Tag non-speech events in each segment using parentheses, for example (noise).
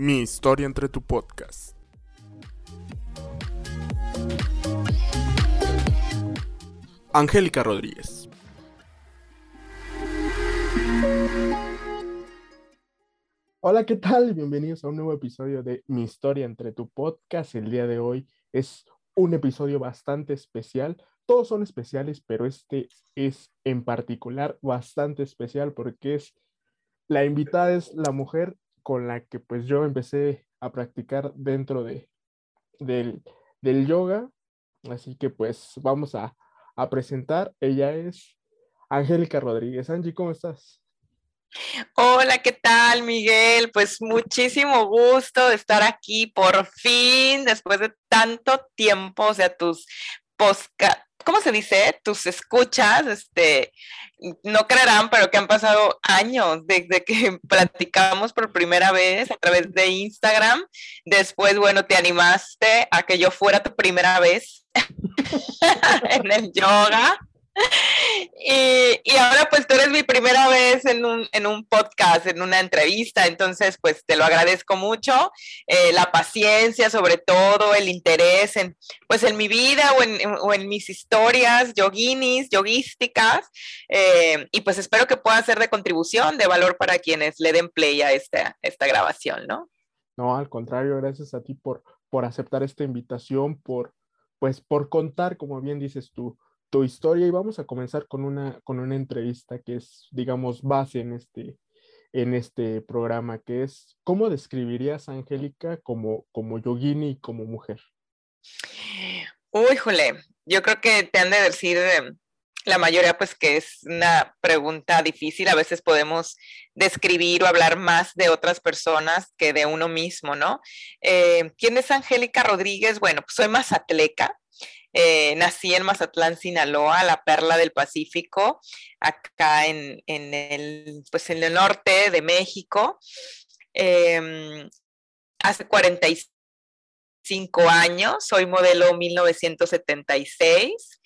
Mi historia entre tu podcast. Angélica Rodríguez. Hola, ¿qué tal? Bienvenidos a un nuevo episodio de Mi historia entre tu podcast. El día de hoy es un episodio bastante especial. Todos son especiales, pero este es en particular bastante especial porque es la invitada es la mujer con la que pues yo empecé a practicar dentro de, del, del yoga. Así que pues vamos a, a presentar. Ella es Angélica Rodríguez. Angie, ¿cómo estás? Hola, ¿qué tal, Miguel? Pues muchísimo gusto de estar aquí por fin, después de tanto tiempo, o sea, tus ¿cómo se dice? Tus escuchas, este, no creerán, pero que han pasado años desde que (laughs) platicamos por primera vez a través de Instagram. Después, bueno, te animaste a que yo fuera tu primera vez (laughs) en el yoga. Y, ahora pues tú eres mi primera vez en un, en un, podcast, en una entrevista, entonces pues te lo agradezco mucho, eh, la paciencia sobre todo, el interés en pues en mi vida o en, o en mis historias yoguinis, yoguísticas, eh, y pues espero que pueda ser de contribución, de valor para quienes le den play a esta, esta grabación, ¿no? No, al contrario, gracias a ti por, por aceptar esta invitación, por pues por contar, como bien dices tú, tu historia y vamos a comenzar con una, con una entrevista que es, digamos, base en este, en este programa, que es, ¿cómo describirías a Angélica como, como yogini y como mujer? Uy, jole, yo creo que te han de decir eh, la mayoría, pues que es una pregunta difícil. A veces podemos describir o hablar más de otras personas que de uno mismo, ¿no? Eh, ¿Quién es Angélica Rodríguez? Bueno, pues soy mazatleca, eh, nací en Mazatlán, Sinaloa, la perla del Pacífico, acá en, el, pues en el norte de México. Em, hace 45 años, soy modelo 1976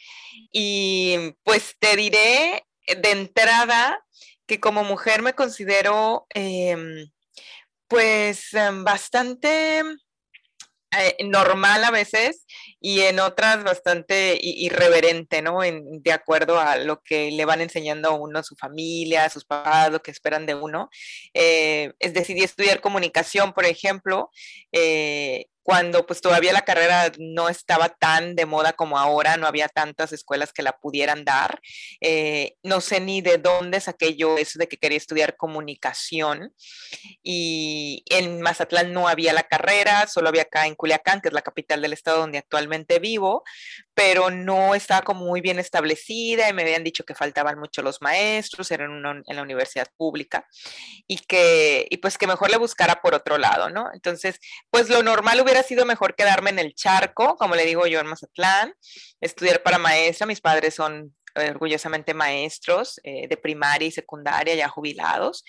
y pues te diré de entrada que como mujer me considero em, pues em, bastante eh, normal a veces y en otras bastante irreverente, ¿no? En, de acuerdo a lo que le van enseñando a uno, su familia, sus papás, lo que esperan de uno. Eh, es decidí estudiar comunicación, por ejemplo, eh, cuando pues todavía la carrera no estaba tan de moda como ahora, no había tantas escuelas que la pudieran dar. Eh, no sé ni de dónde saqué yo eso de que quería estudiar comunicación. Y en Mazatlán no había la carrera, solo había acá en Culiacán, que es la capital del estado donde actualmente vivo, pero no estaba como muy bien establecida y me habían dicho que faltaban mucho los maestros, era en, la universidad pública y que, y pues que mejor le buscara por otro lado, ¿no? Entonces, pues lo normal hubiera sido mejor quedarme en el charco, como le digo yo en Mazatlán, estudiar para maestra. Mis padres son orgullosamente maestros eh, de primaria y secundaria ya jubilados.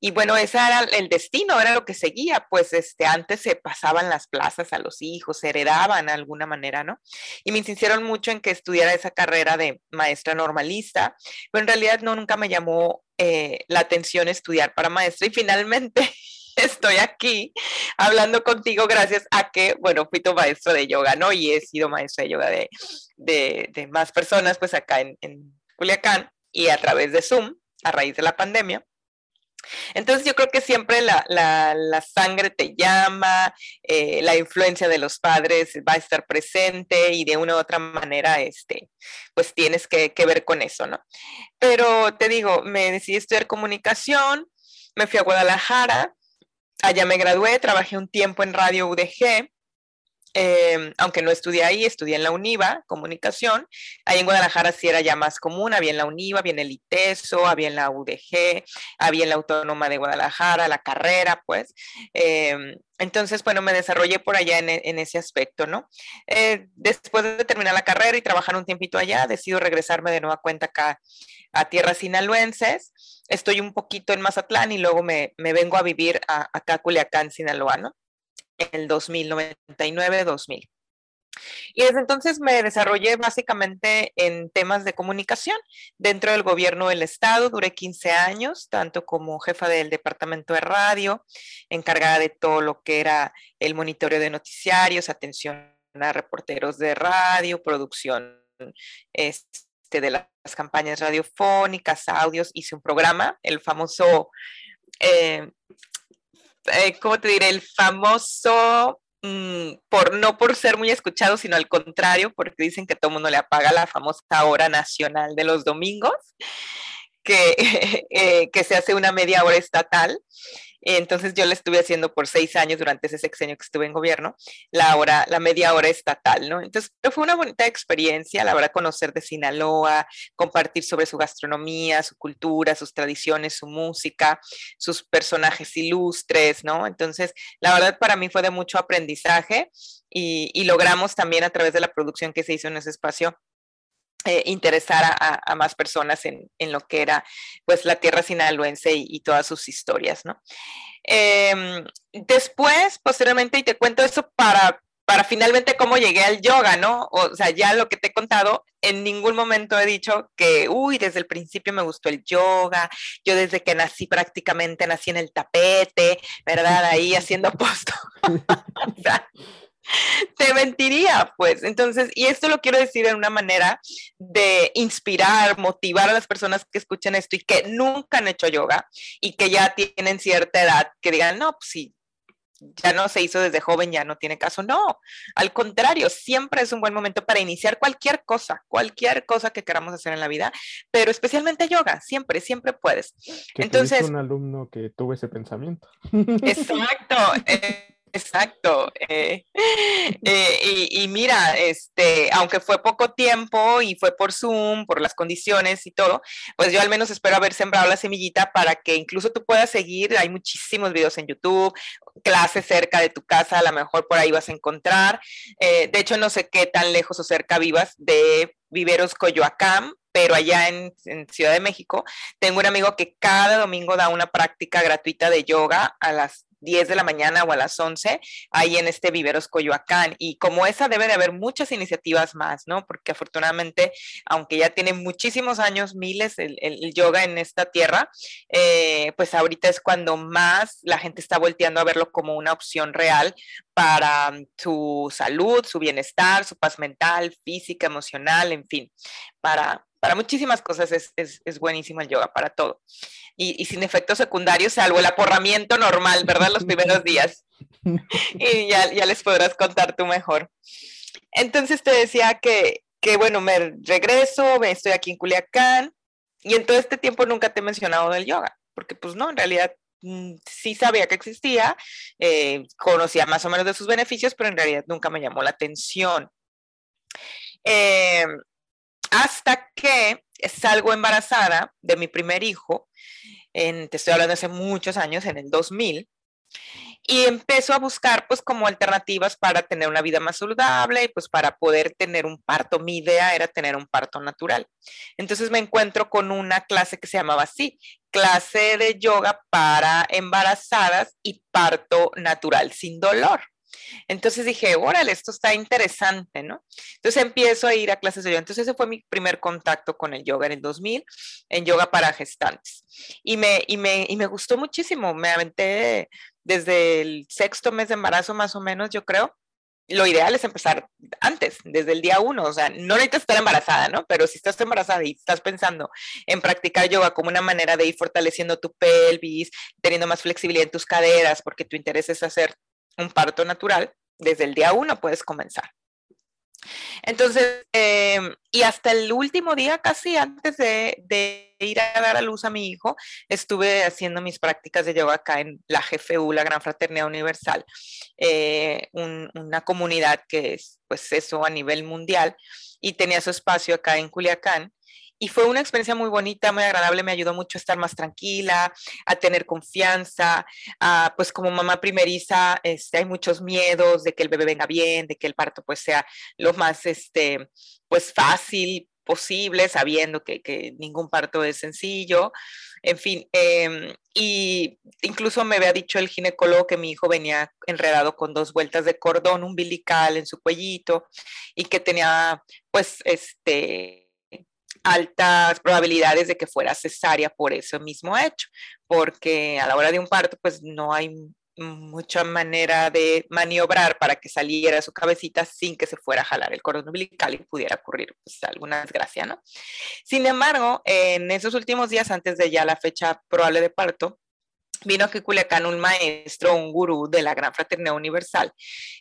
Y bueno, ese era el destino, era lo que seguía, pues este, antes se pasaban las plazas a los hijos, se heredaban de alguna manera, ¿no? Y me insistieron mucho en que estudiara esa carrera de maestra normalista, pero en realidad no, nunca me llamó eh, la atención estudiar para maestra y finalmente estoy aquí hablando contigo gracias a que, bueno, fui tu maestro de yoga, ¿no? Y he sido maestro de yoga de, de, más personas, pues acá en, en Culiacán y a través de Zoom, a raíz de la pandemia. Entonces yo creo que siempre la, la, la sangre te llama, eh, la influencia de los padres va a estar presente y de una u otra manera, este, pues tienes que, que ver con eso, ¿no? Pero te digo, me decidí estudiar comunicación, me fui a Guadalajara, allá me gradué, trabajé un tiempo en Radio UDG, em, aunque no estudié ahí, estudié en la UNIVA, comunicación. Ahí en Guadalajara sí era ya más común, había en la UNIVA, había en el ITESO, había en la UDG, había en la Autónoma de Guadalajara, la carrera, pues. Em, entonces, bueno, me desarrollé por allá en, ese aspecto, ¿no? Eh, después de terminar la carrera y trabajar un tiempito allá, decido regresarme de nueva cuenta acá a tierras sinaloenses. Estoy un poquito en Mazatlán y luego me, vengo a vivir a, acá Culiacán, Sinaloa, ¿no? En el 2099-2000. Y desde entonces me desarrollé básicamente en temas de comunicación dentro del gobierno del estado. Duré 15 años, tanto como jefa del departamento de radio, encargada de todo lo que era el monitoreo de noticiarios, atención a reporteros de radio, producción este, de las campañas radiofónicas, audios. Hice un programa, el famoso, eh, eh, ¿cómo te diré? El famoso Mm, por, no por ser muy escuchado, sino al contrario, porque dicen que todo mundo le apaga la famosa hora nacional de los domingos, que, (laughs) eh, que se hace una media hora estatal. Entonces yo le estuve haciendo por seis años durante ese sexenio que estuve en gobierno, la hora, la media hora estatal, ¿no? Entonces fue una bonita experiencia, la verdad, conocer de Sinaloa, compartir sobre su gastronomía, su cultura, sus tradiciones, su música, sus personajes ilustres, ¿no? Entonces, la verdad para mí fue de mucho aprendizaje y logramos también a través de la producción que se hizo en ese espacio eh, interesar a, más personas en, lo que era pues la tierra sinaloense y, todas sus historias, ¿no? Em, después, posteriormente, y te cuento eso para, para finalmente cómo llegué al yoga, ¿no? O sea, ya lo que te he contado, en ningún momento he dicho que, uy, desde el principio me gustó el yoga, yo desde que nací prácticamente nací en el tapete, ¿verdad? Ahí haciendo (laughs) posto. (laughs) (laughs) te mentiría, pues. Entonces, y esto lo quiero decir en una manera de inspirar, motivar a las personas que escuchen esto y que nunca han hecho yoga y que ya tienen cierta edad, que digan, no, pues sí, ya no se hizo desde joven, ya no tiene caso. No, al contrario, siempre es un buen momento para iniciar cualquier cosa, cualquier cosa que queramos hacer en la vida, pero especialmente yoga, siempre, siempre puedes. Entonces, un alumno que tuvo ese pensamiento. Exacto. (laughs) Eh, Exacto. Eh, (laughs) eh, y, mira, este, aunque fue poco tiempo y fue por Zoom, por las condiciones y todo, pues yo al menos espero haber sembrado la semillita para que incluso tú puedas seguir. Hay muchísimos videos en YouTube, clases cerca de tu casa, a lo mejor por ahí vas a encontrar. Eh, de hecho, no sé qué tan lejos o cerca vivas de Viveros Coyoacán, pero allá en, en, Ciudad de México tengo un amigo que cada domingo da una práctica gratuita de yoga a las 10 de la mañana o a las 11, ahí en este Viveros Coyoacán. Y como esa debe de haber muchas iniciativas más, ¿no? Porque afortunadamente, aunque ya tiene muchísimos años, miles, el, yoga en esta tierra, eh, pues ahorita es cuando más la gente está volteando a verlo como una opción real para su salud, su bienestar, su paz mental, física, emocional, en fin, para, para muchísimas cosas es, es, es, buenísimo el yoga, para todo. Y, y, sin efectos secundarios, salvo el aporramiento normal, ¿verdad? Los primeros días. (laughs) y ya, ya, les podrás contar tú mejor. Entonces te decía que, que, bueno, me regreso, me estoy aquí en Culiacán, y en todo este tiempo nunca te he mencionado del yoga, porque pues no, en realidad mm, sí sabía que existía, eh, conocía más o menos de sus beneficios, pero en realidad nunca me llamó la atención. Eh, hasta que salgo embarazada de mi primer hijo, en, te estoy hablando hace muchos años, en el 2000, y empiezo a buscar pues como alternativas para tener una vida más saludable y pues para poder tener un parto. Mi idea era tener un parto natural. Entonces me encuentro con una clase que se llamaba así, clase de yoga para embarazadas y parto natural sin dolor. Entonces dije, órale, esto está interesante, ¿no? Entonces empiezo a ir a clases de yoga. Entonces ese fue mi primer contacto con el yoga en el 2000, en yoga para gestantes. Y me, y me, y me gustó muchísimo. Me aventé desde el sexto mes de embarazo más o menos, yo creo. Lo ideal es empezar antes, desde el día uno. O sea, no necesitas estar embarazada, ¿no? Pero si estás embarazada y estás pensando en practicar yoga como una manera de ir fortaleciendo tu pelvis, teniendo más flexibilidad en tus caderas, porque tu interés es hacer un parto natural, desde el día uno puedes comenzar. Entonces, em, y hasta el último día, casi antes de, ir a dar a luz a mi hijo, estuve haciendo mis prácticas de yoga acá en la GFU, la Gran Fraternidad Universal, eh, una comunidad que es, pues eso, a nivel mundial, y tenía su espacio acá en Culiacán y fue una experiencia muy bonita, muy agradable, me ayudó mucho a estar más tranquila, a tener confianza, pues como mamá primeriza, este, hay muchos miedos de que el bebé venga bien, de que el parto pues sea lo más, este, pues fácil posible, sabiendo que, que ningún parto es sencillo. en fin, em, y incluso me había dicho el ginecólogo que mi hijo venía enredado con dos vueltas de cordón umbilical en su cuellito y que tenía pues este altas probabilidades de que fuera cesárea por eso mismo hecho, porque a la hora de un parto pues no hay mucha manera de maniobrar para que saliera su cabecita sin que se fuera a jalar el cordón umbilical y pudiera ocurrir pues, alguna desgracia, ¿no? Sin embargo, en esos últimos días antes de ya la fecha probable de parto, vino aquí Culiacán un maestro, un gurú de la Gran Fraternidad Universal,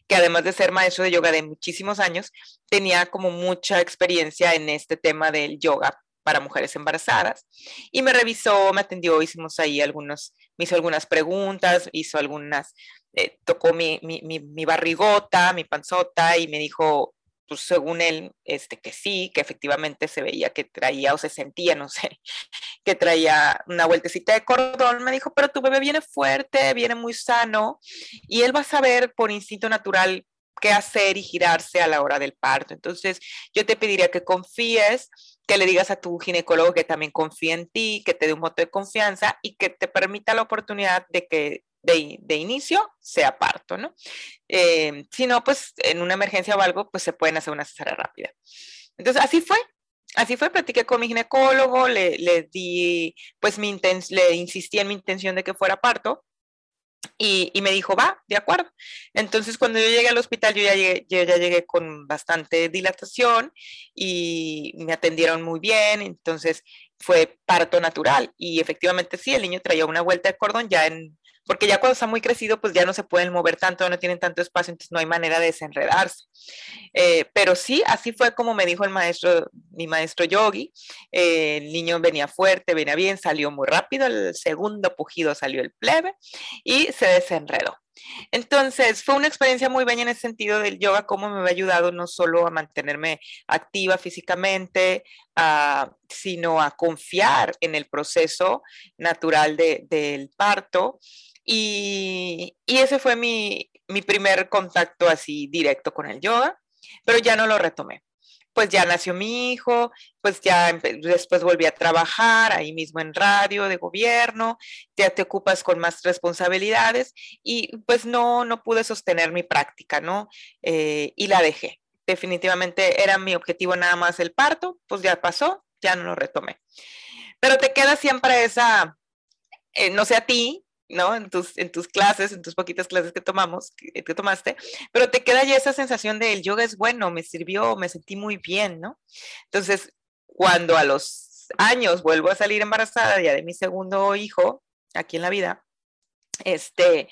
que además de ser maestro de yoga de muchísimos años, tenía como mucha experiencia en este tema del yoga para mujeres embarazadas. Y me revisó, me atendió, hicimos ahí algunos, me hizo algunas preguntas, hizo algunas, eh, tocó mi, mi, mi, barrigota, mi panzota y me dijo, pues según él, este, que sí, que efectivamente se veía que traía o se sentía, no sé, (laughs) que traía una vueltecita de cordón, me dijo, pero tu bebé viene fuerte, viene muy sano y él va a saber por instinto natural qué hacer y girarse a la hora del parto. Entonces, yo te pediría que confíes que le digas a tu ginecólogo que también confíe en ti, que te dé un voto de confianza y que te permita la oportunidad de que de, inicio sea parto, ¿no? Eh, si no, pues en una emergencia o algo, pues se pueden hacer una cesárea rápida. Entonces, así fue. Así fue, platiqué con mi ginecólogo, le, le di, pues mi le insistí en mi intención de que fuera parto y, me dijo, va, de acuerdo. Entonces, cuando yo llegué al hospital, yo ya llegué, ya llegué con bastante dilatación y me atendieron muy bien. Entonces, fue parto natural. Y efectivamente, sí, el niño traía una vuelta de cordón ya en, porque ya cuando está muy crecido, pues ya no se pueden mover tanto, no tienen tanto espacio, entonces no hay manera de desenredarse. Eh, pero sí, así fue como me dijo el maestro, mi maestro Yogi, eh, el niño venía fuerte, venía bien, salió muy rápido, el segundo pujido salió el plebe y se desenredó. Entonces, fue una experiencia muy bella en ese sentido del yoga, cómo me ha ayudado no solo a mantenerme activa físicamente, sino a confiar en el proceso natural del parto y, ese fue mi, primer contacto así directo con el yoga, pero ya no lo retomé. Pues ya nació mi hijo, pues ya después volví a trabajar ahí mismo en radio de gobierno, ya te ocupas con más responsabilidades y pues no, no pude sostener mi práctica, ¿no? Eh, y la dejé. Definitivamente era mi objetivo nada más el parto, pues ya pasó, ya no lo retomé. Pero te queda siempre esa, eh, no sé a ti, ¿no? En tus, en tus clases, en tus poquitas clases que tomamos, que, tomaste, pero te queda ya esa sensación de el yoga es bueno, me sirvió, me sentí muy bien, ¿no? Entonces, cuando a los años vuelvo a salir embarazada ya de mi segundo hijo aquí en la vida, este,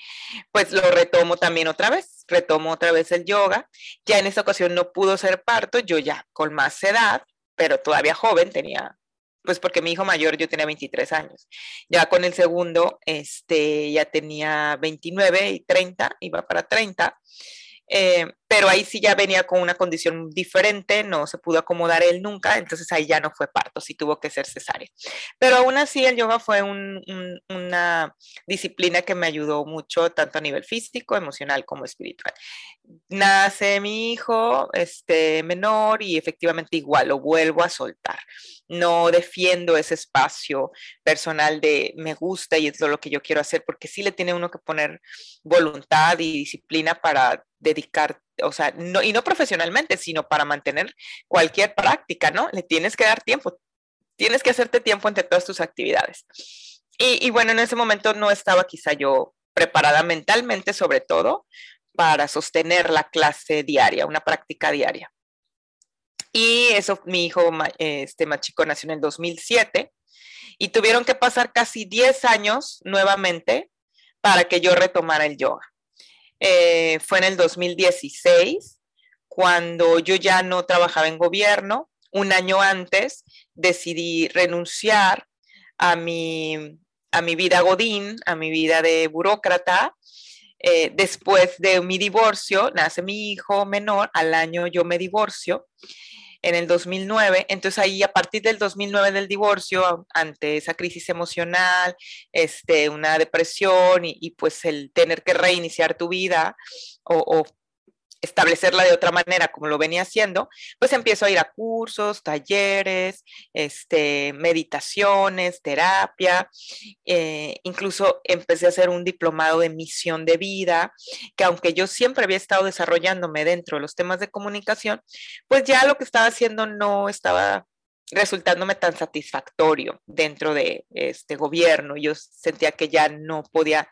pues lo retomo también otra vez, retomo otra vez el yoga. Ya en esta ocasión no pudo ser parto, yo ya con más edad, pero todavía joven, tenía pues porque mi hijo mayor yo tenía 23 años. Ya con el segundo, este, ya tenía 29 y 30, iba para 30. Eh, pero ahí sí ya venía con una condición diferente, no se pudo acomodar él nunca, entonces ahí ya no fue parto, sí tuvo que ser cesárea. Pero aún así el yoga fue una disciplina que me ayudó mucho, tanto a nivel físico, emocional como espiritual. Nace mi hijo este, menor y efectivamente igual lo vuelvo a soltar. No defiendo ese espacio personal de me gusta y es lo que yo quiero hacer, porque sí le tiene uno que poner voluntad y disciplina para dedicar o sea, no, y no profesionalmente, sino para mantener cualquier práctica, ¿no? Le tienes que dar tiempo, tienes que hacerte tiempo entre todas tus actividades. Y, bueno, en ese momento no estaba quizá yo preparada mentalmente, sobre todo, para sostener la clase diaria, una práctica diaria. Y eso, mi hijo, este más chico, nació en el 2007 y tuvieron que pasar casi 10 años nuevamente para que yo retomara el yoga. Eh, fue en el 2016, cuando yo ya no trabajaba en gobierno. Un año antes decidí renunciar a mi, a mi vida godín, a mi vida de burócrata. Eh, después de mi divorcio, nace mi hijo menor, al año yo me divorcio en el 2009. Entonces ahí a partir del 2009 del divorcio, ante esa crisis emocional, este, una depresión y, pues el tener que reiniciar tu vida o, establecerla de otra manera como lo venía haciendo, pues empiezo a ir a cursos, talleres, este, meditaciones, terapia, eh, incluso empecé a hacer un diplomado de misión de vida, que aunque yo siempre había estado desarrollándome dentro de los temas de comunicación, pues ya lo que estaba haciendo no estaba resultándome tan satisfactorio dentro de este gobierno. Yo sentía que ya no podía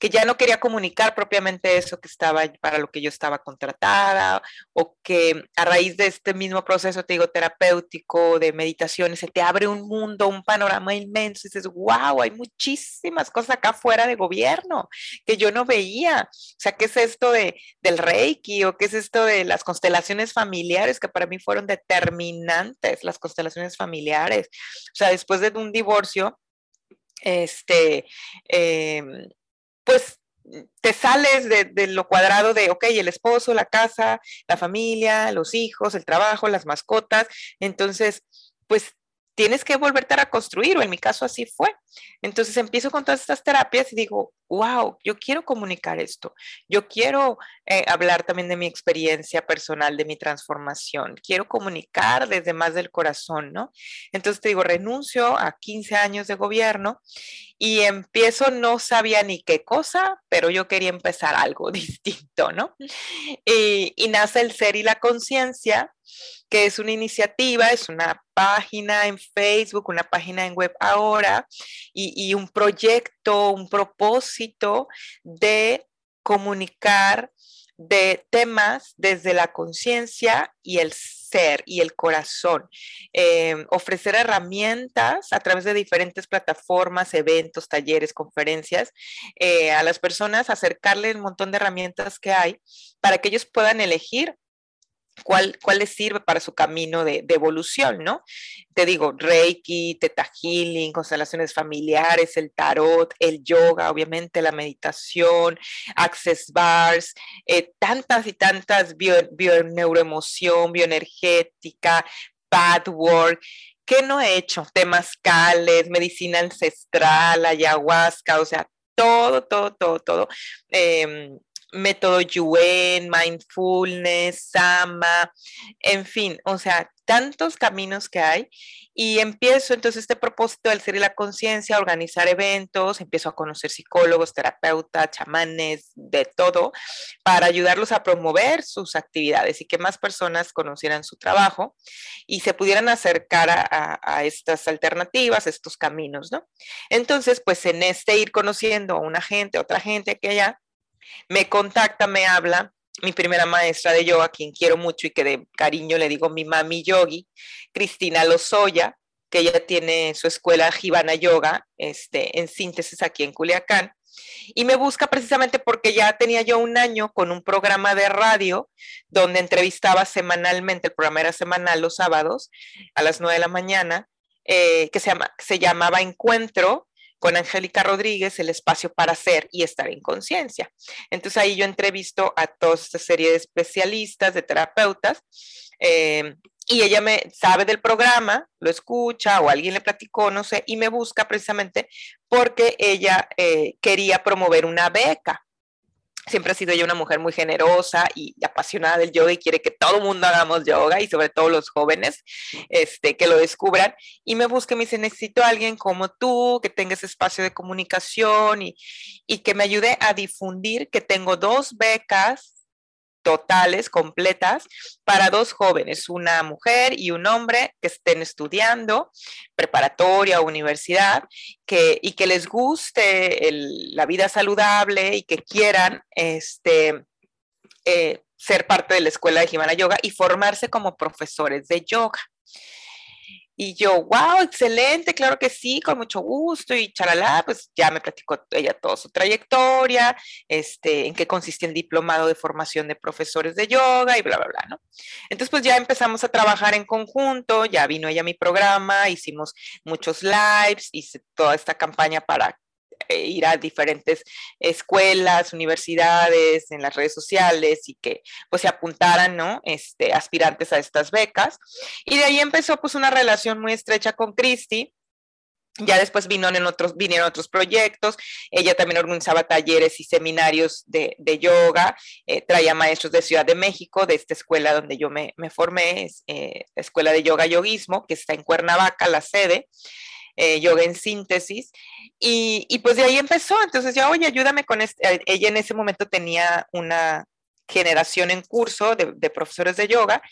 que ya no quería comunicar propiamente eso que estaba para lo que yo estaba contratada o que a raíz de este mismo proceso, te digo, terapéutico, de meditaciones, se te abre un mundo, un panorama inmenso y dices, wow, hay muchísimas cosas acá fuera de gobierno que yo no veía. O sea, ¿qué es esto de, del Reiki o qué es esto de las constelaciones familiares que para mí fueron determinantes, las constelaciones familiares? O sea, después de un divorcio, este, eh, pues te sales de, lo cuadrado de, ok, el esposo, la casa, la familia, los hijos, el trabajo, las mascotas. Entonces, pues tienes que volverte a reconstruir, o en mi caso así fue. Entonces empiezo con todas estas terapias y digo, wow, yo quiero comunicar esto, yo quiero eh, hablar también de mi experiencia personal, de mi transformación, quiero comunicar desde más del corazón, ¿no? Entonces te digo, renuncio a 15 años de gobierno y empiezo, no sabía ni qué cosa, pero yo quería empezar algo (laughs) distinto, ¿no? Y, y nace el ser y la conciencia que es una iniciativa, es una página en Facebook, una página en web ahora y, un proyecto, un propósito de comunicar de temas desde la conciencia y el ser y el corazón. Em, ofrecer herramientas a través de diferentes plataformas, eventos, talleres, conferencias, eh, a las personas, acercarle un montón de herramientas que hay para que ellos puedan elegir cuál, les sirve para su camino de, evolución, ¿no? Te digo, Reiki, Teta Healing, constelaciones familiares, el tarot, el yoga, obviamente la meditación, Access Bars, eh, tantas y tantas bio, neuroemoción, bioenergética, work, ¿Qué no he hecho? Temazcales, medicina ancestral, ayahuasca, o sea, todo, todo, todo, todo. Em, método Yuen, mindfulness, Sama, en fin, o sea, tantos caminos que hay. Y empiezo entonces este propósito del ser y la conciencia, organizar eventos, empiezo a conocer psicólogos, terapeutas, chamanes, de todo, para ayudarlos a promover sus actividades y que más personas conocieran su trabajo y se pudieran acercar a, a estas alternativas, estos caminos, ¿no? Entonces, pues en este ir conociendo a una gente, a otra gente que allá, me contacta, me habla mi primera maestra de yoga, quien quiero mucho y que de cariño le digo mi mami yogi, Cristina Lozoya, que ella tiene su escuela Jivana Yoga, este, en síntesis aquí en Culiacán, y me busca precisamente porque ya tenía yo un año con un programa de radio donde entrevistaba semanalmente, el programa era semanal los sábados a las nueve de la mañana, eh, que se, llama, se llamaba Encuentro, con Angélica Rodríguez el espacio para ser y estar en conciencia. Entonces ahí yo entrevisto a toda esta serie de especialistas, de terapeutas, eh, y ella me sabe del programa, lo escucha o alguien le platicó, no sé, y me busca precisamente porque ella eh, quería promover una beca siempre ha sido ella una mujer muy generosa y apasionada del yoga y quiere que todo el mundo hagamos yoga y sobre todo los jóvenes este, que lo descubran. Y me busca y me dice, necesito a alguien como tú, que tenga ese espacio de comunicación y, y que me ayude a difundir que tengo dos becas totales, completas, para dos jóvenes, una mujer y un hombre que estén estudiando preparatoria o universidad que, y que les guste la vida saludable y que quieran este, eh, ser parte de la escuela de Jimana Yoga y formarse como profesores de yoga. Y yo, wow, excelente, claro que sí, con mucho gusto. Y charalá, pues ya me platicó ella toda su trayectoria, este, en qué consiste el diplomado de formación de profesores de yoga y bla, bla, bla, ¿no? Entonces, pues ya empezamos a trabajar en conjunto, ya vino ella a mi programa, hicimos muchos lives, hice toda esta campaña para ir a diferentes escuelas, universidades, en las redes sociales y que pues se apuntaran, ¿no? Este, aspirantes a estas becas. Y de ahí empezó pues una relación muy estrecha con Cristi Ya después vino en otros, vinieron otros proyectos. Ella también organizaba talleres y seminarios de, yoga. Eh, traía maestros de Ciudad de México, de esta escuela donde yo me, formé, es, eh, la Escuela de Yoga Yoguismo, que está en Cuernavaca, la sede. Eh, yoga en síntesis. Y, y, pues de ahí empezó. Entonces yo, oye, ayúdame con este. Ella en ese momento tenía una generación en curso de, profesores de yoga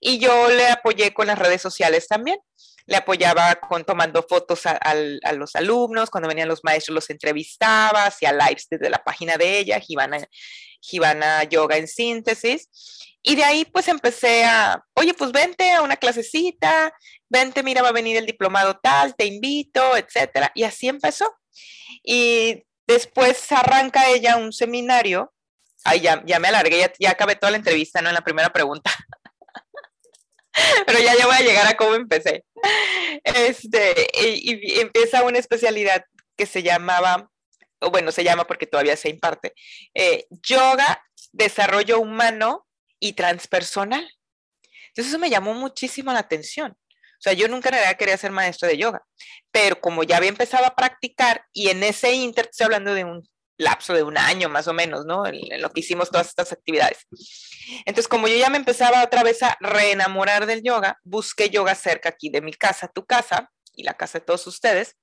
y yo le apoyé con las redes sociales también le apoyaba con tomando fotos a, los alumnos, cuando venían los maestros los entrevistaba, hacía lives desde la página de ella, Givana, Yoga en síntesis. Y de ahí pues empecé a, oye, pues vente a una clasecita, vente, mira, va a venir el diplomado tal, te invito, etcétera. Y así empezó. Y después arranca ella un seminario. Ay, ya, ya me alargué, ya, ya acabé toda la entrevista, ¿no? En la primera pregunta. (laughs) pero ya, ya voy a llegar a cómo empecé. Este, y, empieza una especialidad que se llamaba, o bueno, se llama porque todavía se imparte, eh, yoga, desarrollo humano y transpersonal. Entonces eso me llamó muchísimo la atención. O sea, yo nunca en realidad quería ser maestro de yoga, pero como ya había empezado a practicar y en ese inter, estoy hablando de un lapso de un año más o menos, ¿no? En, lo que hicimos todas estas actividades. Entonces, como yo ya me empezaba otra vez a reenamorar del yoga, busqué yoga cerca aquí de mi casa, tu casa y la casa de todos ustedes.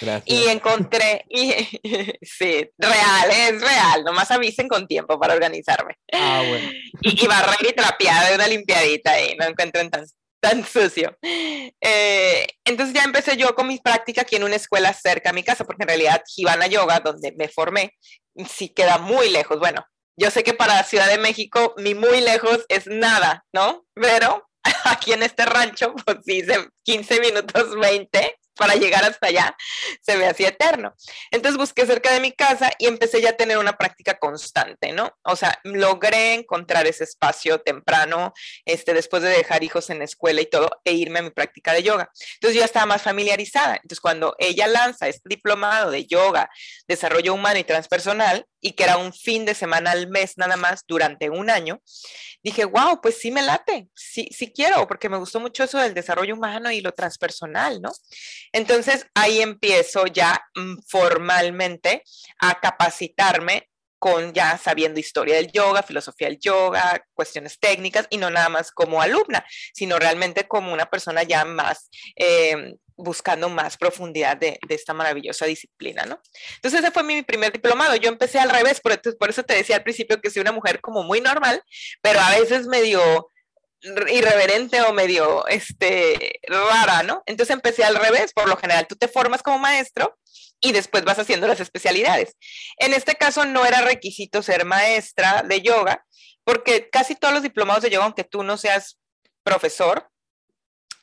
Gracias. Y encontré, y, (laughs) sí, real, es real, nomás avisen con tiempo para organizarme. Ah, bueno. Y, y barrer y trapear de una limpiadita ahí, no encuentren tan, tan sucio. Eh, entonces ya empecé yo con mis prácticas aquí en una escuela cerca a mi casa, porque en realidad Givana Yoga, donde me formé, sí queda muy lejos. Bueno, yo sé que para Ciudad de México mi muy lejos es nada, ¿no? Pero (laughs) aquí en este rancho, pues sí, 15 minutos 20 para llegar hasta allá, se me hacía eterno. Entonces busqué cerca de mi casa y empecé ya a tener una práctica constante, ¿no? O sea, logré encontrar ese espacio temprano, este, después de dejar hijos en la escuela y todo, e irme a mi práctica de yoga. Entonces yo ya estaba más familiarizada. Entonces cuando ella lanza este diplomado de yoga, desarrollo humano y transpersonal, y que era un fin de semana al mes nada más durante un año, dije, wow, pues sí me late, sí, sí quiero, porque me gustó mucho eso del desarrollo humano y lo transpersonal, ¿no? Entonces ahí empiezo ya mm, formalmente a capacitarme con ya sabiendo historia del yoga, filosofía del yoga, cuestiones técnicas y no nada más como alumna, sino realmente como una persona ya más eh, buscando más profundidad de, esta maravillosa disciplina, ¿no? Entonces ese fue mi primer diplomado. Yo empecé al revés, por, por eso te decía al principio que soy una mujer como muy normal, pero a veces medio irreverente o medio este, rara, ¿no? Entonces empecé al revés. Por lo general, tú te formas como maestro y después vas haciendo las especialidades. En este caso no era requisito ser maestra de yoga, porque casi todos los diplomados de yoga, aunque tú no seas profesor,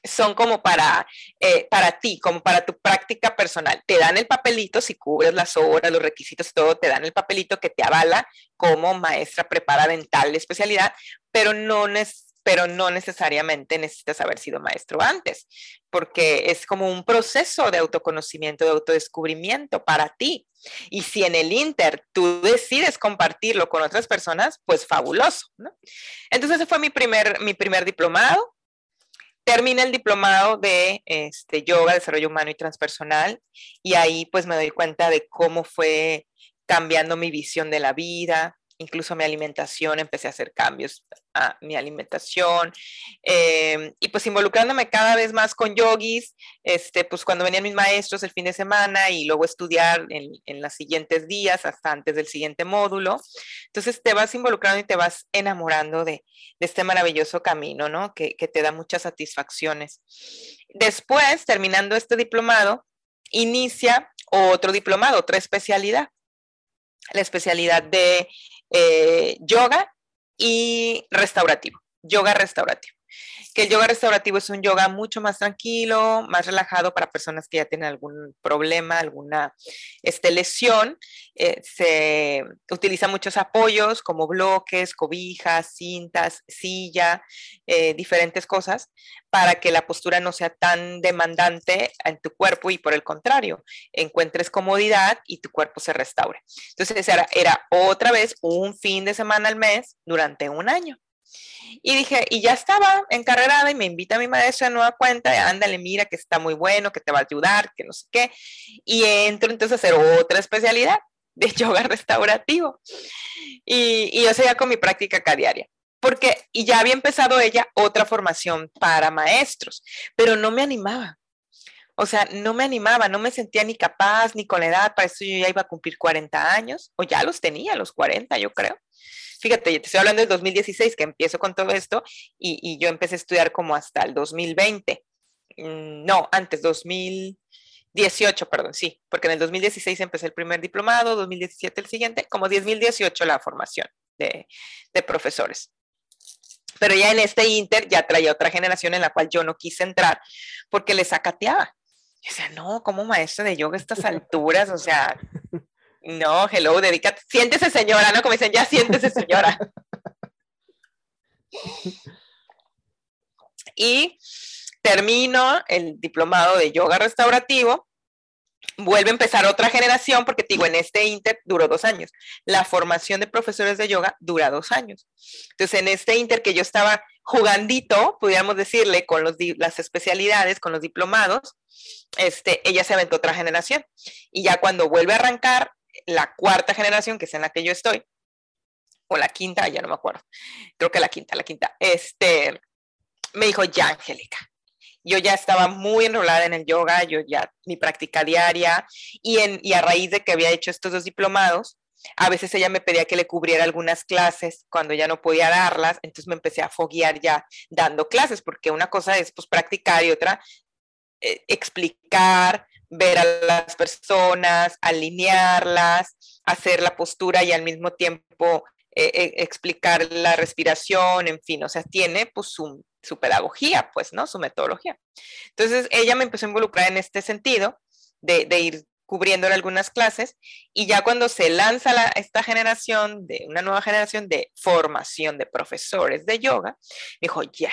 son como para, eh, para ti, como para tu práctica personal. Te dan el papelito, si cubres las horas, los requisitos, todo, te dan el papelito que te avala como maestra preparada en tal especialidad, pero no, pero no necesariamente necesitas haber sido maestro antes, porque es como un proceso de autoconocimiento, de autodescubrimiento para ti. Y si en el Inter tú decides compartirlo con otras personas, pues fabuloso, Entonces ese fue mi primer, mi primer diplomado termina el diplomado de este, yoga, desarrollo humano y transpersonal, y ahí pues me doy cuenta de cómo fue cambiando mi visión de la vida, incluso mi alimentación, empecé a hacer cambios a mi alimentación em, y pues involucrándome cada vez más con yogis, este, pues cuando venían mis maestros el fin de semana y luego estudiar en, en los siguientes días hasta antes del siguiente módulo. Entonces te vas involucrando y te vas enamorando de, de este maravilloso camino, ¿no? Que, que te da muchas satisfacciones. Después, terminando este diplomado, inicia otro diplomado, otra especialidad la especialidad de eh, yoga y restaurativo, yoga restaurativo. Que el yoga restaurativo es un yoga mucho más tranquilo, más relajado para personas que ya tienen algún problema, alguna este, lesión. Eh, se utiliza muchos apoyos como bloques, cobijas, cintas, silla, eh, diferentes cosas para que la postura no sea tan demandante en tu cuerpo y por el contrario, encuentres comodidad y tu cuerpo se restaure. Entonces era, era otra vez un fin de semana al mes durante un año. Y dije, y ya estaba encarrerada y me invita a mi maestra a nueva cuenta, ándale, mira que está muy bueno, que te va a ayudar, que no sé qué. Y entro entonces a hacer otra especialidad de (laughs) yoga restaurativo. Y, y yo seguía con mi práctica acá diaria. Porque, y ya había empezado ella otra formación para maestros, pero no me animaba. O sea, no me animaba, no me sentía ni capaz ni con la edad, para eso yo ya iba a cumplir 40 años, o ya los tenía, los 40, yo creo. Fíjate, te estoy hablando del 2016, que empiezo con todo esto, y, yo empecé a estudiar como hasta el 2020. Mm, no, antes, 2018, perdón, sí, porque en el 2016 empecé el primer diplomado, 2017 el siguiente, como 2018 la formación de, de profesores. Pero ya en este Inter ya traía otra generación en la cual yo no quise entrar porque le sacateaba. O sea, no, como maestro de yoga a estas (laughs) alturas, o sea, no, hello, dedícate, siéntese señora, ¿no? Como dicen, ya siéntese señora. (laughs) y termino el diplomado de yoga restaurativo vuelve a empezar otra generación, porque te digo, en este Inter duró dos años. La formación de profesores de yoga dura dos años. Entonces, en este Inter que yo estaba jugandito, pudiéramos decirle, con los, las especialidades, con los diplomados, este, ella se aventó otra generación. Y ya cuando vuelve a arrancar la cuarta generación, que es en la que yo estoy, o la quinta, ya no me acuerdo, creo que la quinta, la quinta, este, me dijo, ya, Angélica, yo ya estaba muy enrolada en el yoga, yo ya mi práctica diaria y, en, y a raíz de que había hecho estos dos diplomados, a veces ella me pedía que le cubriera algunas clases cuando ya no podía darlas, entonces me empecé a foguear ya dando clases, porque una cosa es pues practicar y otra eh, explicar, ver a las personas, alinearlas, hacer la postura y al mismo tiempo eh, eh, explicar la respiración, en fin, o sea, tiene pues su pedagogía, pues, ¿no? Su metodología. Entonces, ella me empezó a involucrar en este sentido de, ir cubriendo algunas clases y ya cuando se lanza esta generación de una nueva generación de formación de profesores de yoga, dijo, ya,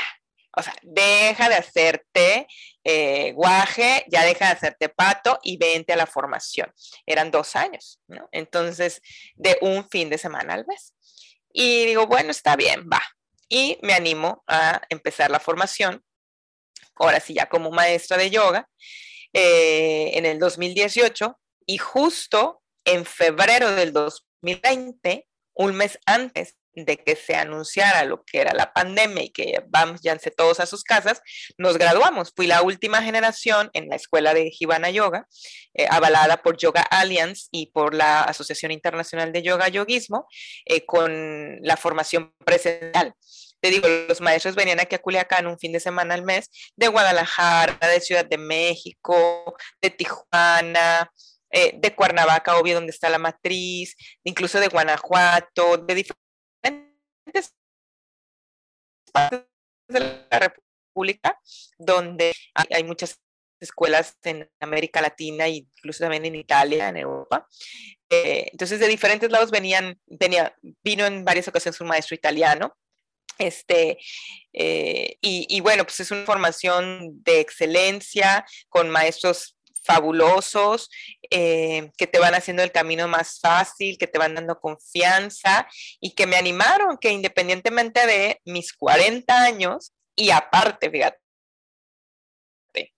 o sea, deja de hacerte eh, guaje, ya deja de hacerte pato y vente a la formación. Eran dos años, ¿no? Entonces, de un fin de semana al mes. Y digo, bueno, está bien, va, y me animo a empezar la formación, ahora sí ya como maestra de yoga, eh, en el 2018 y justo en febrero del 2020, un mes antes de que se anunciara lo que era la pandemia y que vamos ya todos a sus casas, nos graduamos. Fui la última generación en la escuela de Jivana Yoga, eh, avalada por Yoga Alliance y por la Asociación Internacional de Yoga Yoguismo, eh, con la formación presencial. Te digo, los maestros venían aquí a Culiacán un fin de semana al mes, de Guadalajara, de Ciudad de México, de Tijuana, eh, de Cuernavaca, obvio, donde está la matriz, incluso de Guanajuato, de partes de la República, donde hay, muchas escuelas en América Latina incluso también en Italia, en Europa. Eh, entonces, de diferentes lados venían, venía, vino en varias ocasiones un maestro italiano. Este, eh, y, bueno, pues es una formación de excelencia con maestros fabulosos, eh, que te van haciendo el camino más fácil, que te van dando confianza y que me animaron que independientemente de mis 40 años y aparte, fíjate,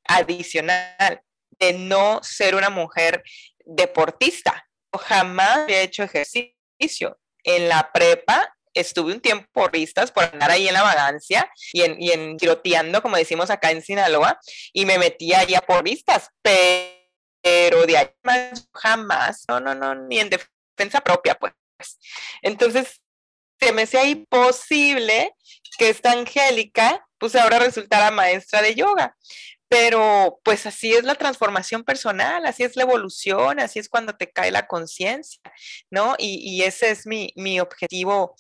adicional, de no ser una mujer deportista. Jamás había hecho ejercicio. En la prepa estuve un tiempo por vistas, por andar ahí en la vagancia y en, y en tiroteando, como decimos acá en Sinaloa, y me metía ahí a vistas, pero de ahí más jamás, no, no, no, ni en defensa propia, pues. Entonces, se me hacía imposible que esta Angélica, pues ahora resultara maestra de yoga. Pero pues así es la transformación personal, así es la evolución, así es cuando te cae la conciencia, ¿no? Y, y, ese es mi, mi objetivo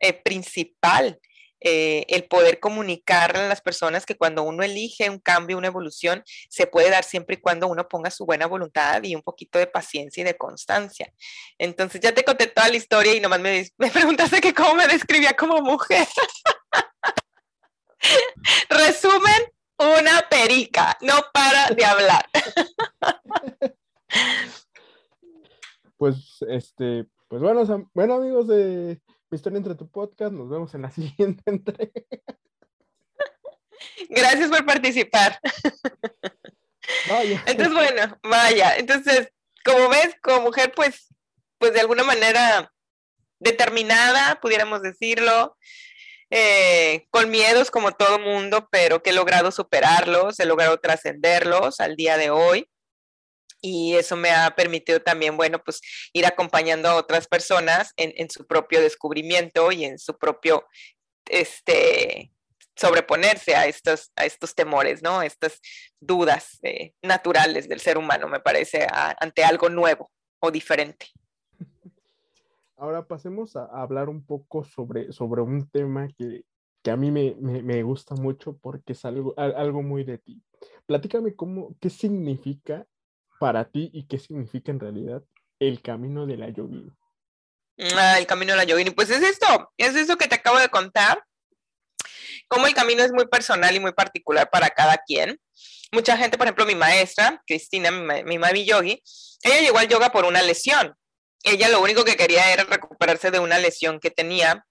eh, principal, eh, el poder comunicar a las personas que cuando uno elige un cambio, una evolución, se puede dar siempre y cuando uno ponga su buena voluntad y un poquito de paciencia y de constancia. Entonces ya te conté toda la historia y nomás me, me preguntaste que cómo me describía como mujer. (laughs) Resumen, una perica, no para de hablar. (laughs) Pues, este, pues bueno, bueno amigos de mi historia entre tu podcast. Nos vemos en la (laughs) siguiente entrega. Gracias por participar. Vaya. Entonces, bueno, vaya. Entonces, como ves, como mujer, pues, pues de alguna manera determinada, pudiéramos decirlo, eh, con miedos como todo mundo, pero que he logrado superarlos, he logrado trascenderlos al día de hoy. Y eso me ha permitido también, bueno, pues ir acompañando a otras personas en, en su propio descubrimiento y en su propio, este, sobreponerse a estos, a estos temores, ¿no? Estas dudas eh, naturales del ser humano, me parece, ante algo nuevo o diferente. (laughs) Ahora pasemos a, hablar un poco sobre, sobre un tema que, a mí me, gusta mucho porque es algo, algo muy de ti. Platícame cómo, qué significa para ti y qué significa en realidad el camino de la yogini. Ah, el camino de la yogini, pues es esto, es eso que te acabo de contar, como el camino es muy personal y muy particular para cada quien. Mucha gente, por ejemplo, mi maestra, Cristina, mi, mi mami yogi, ella llegó al yoga por una lesión. Ella lo único que quería era recuperarse de una lesión que tenía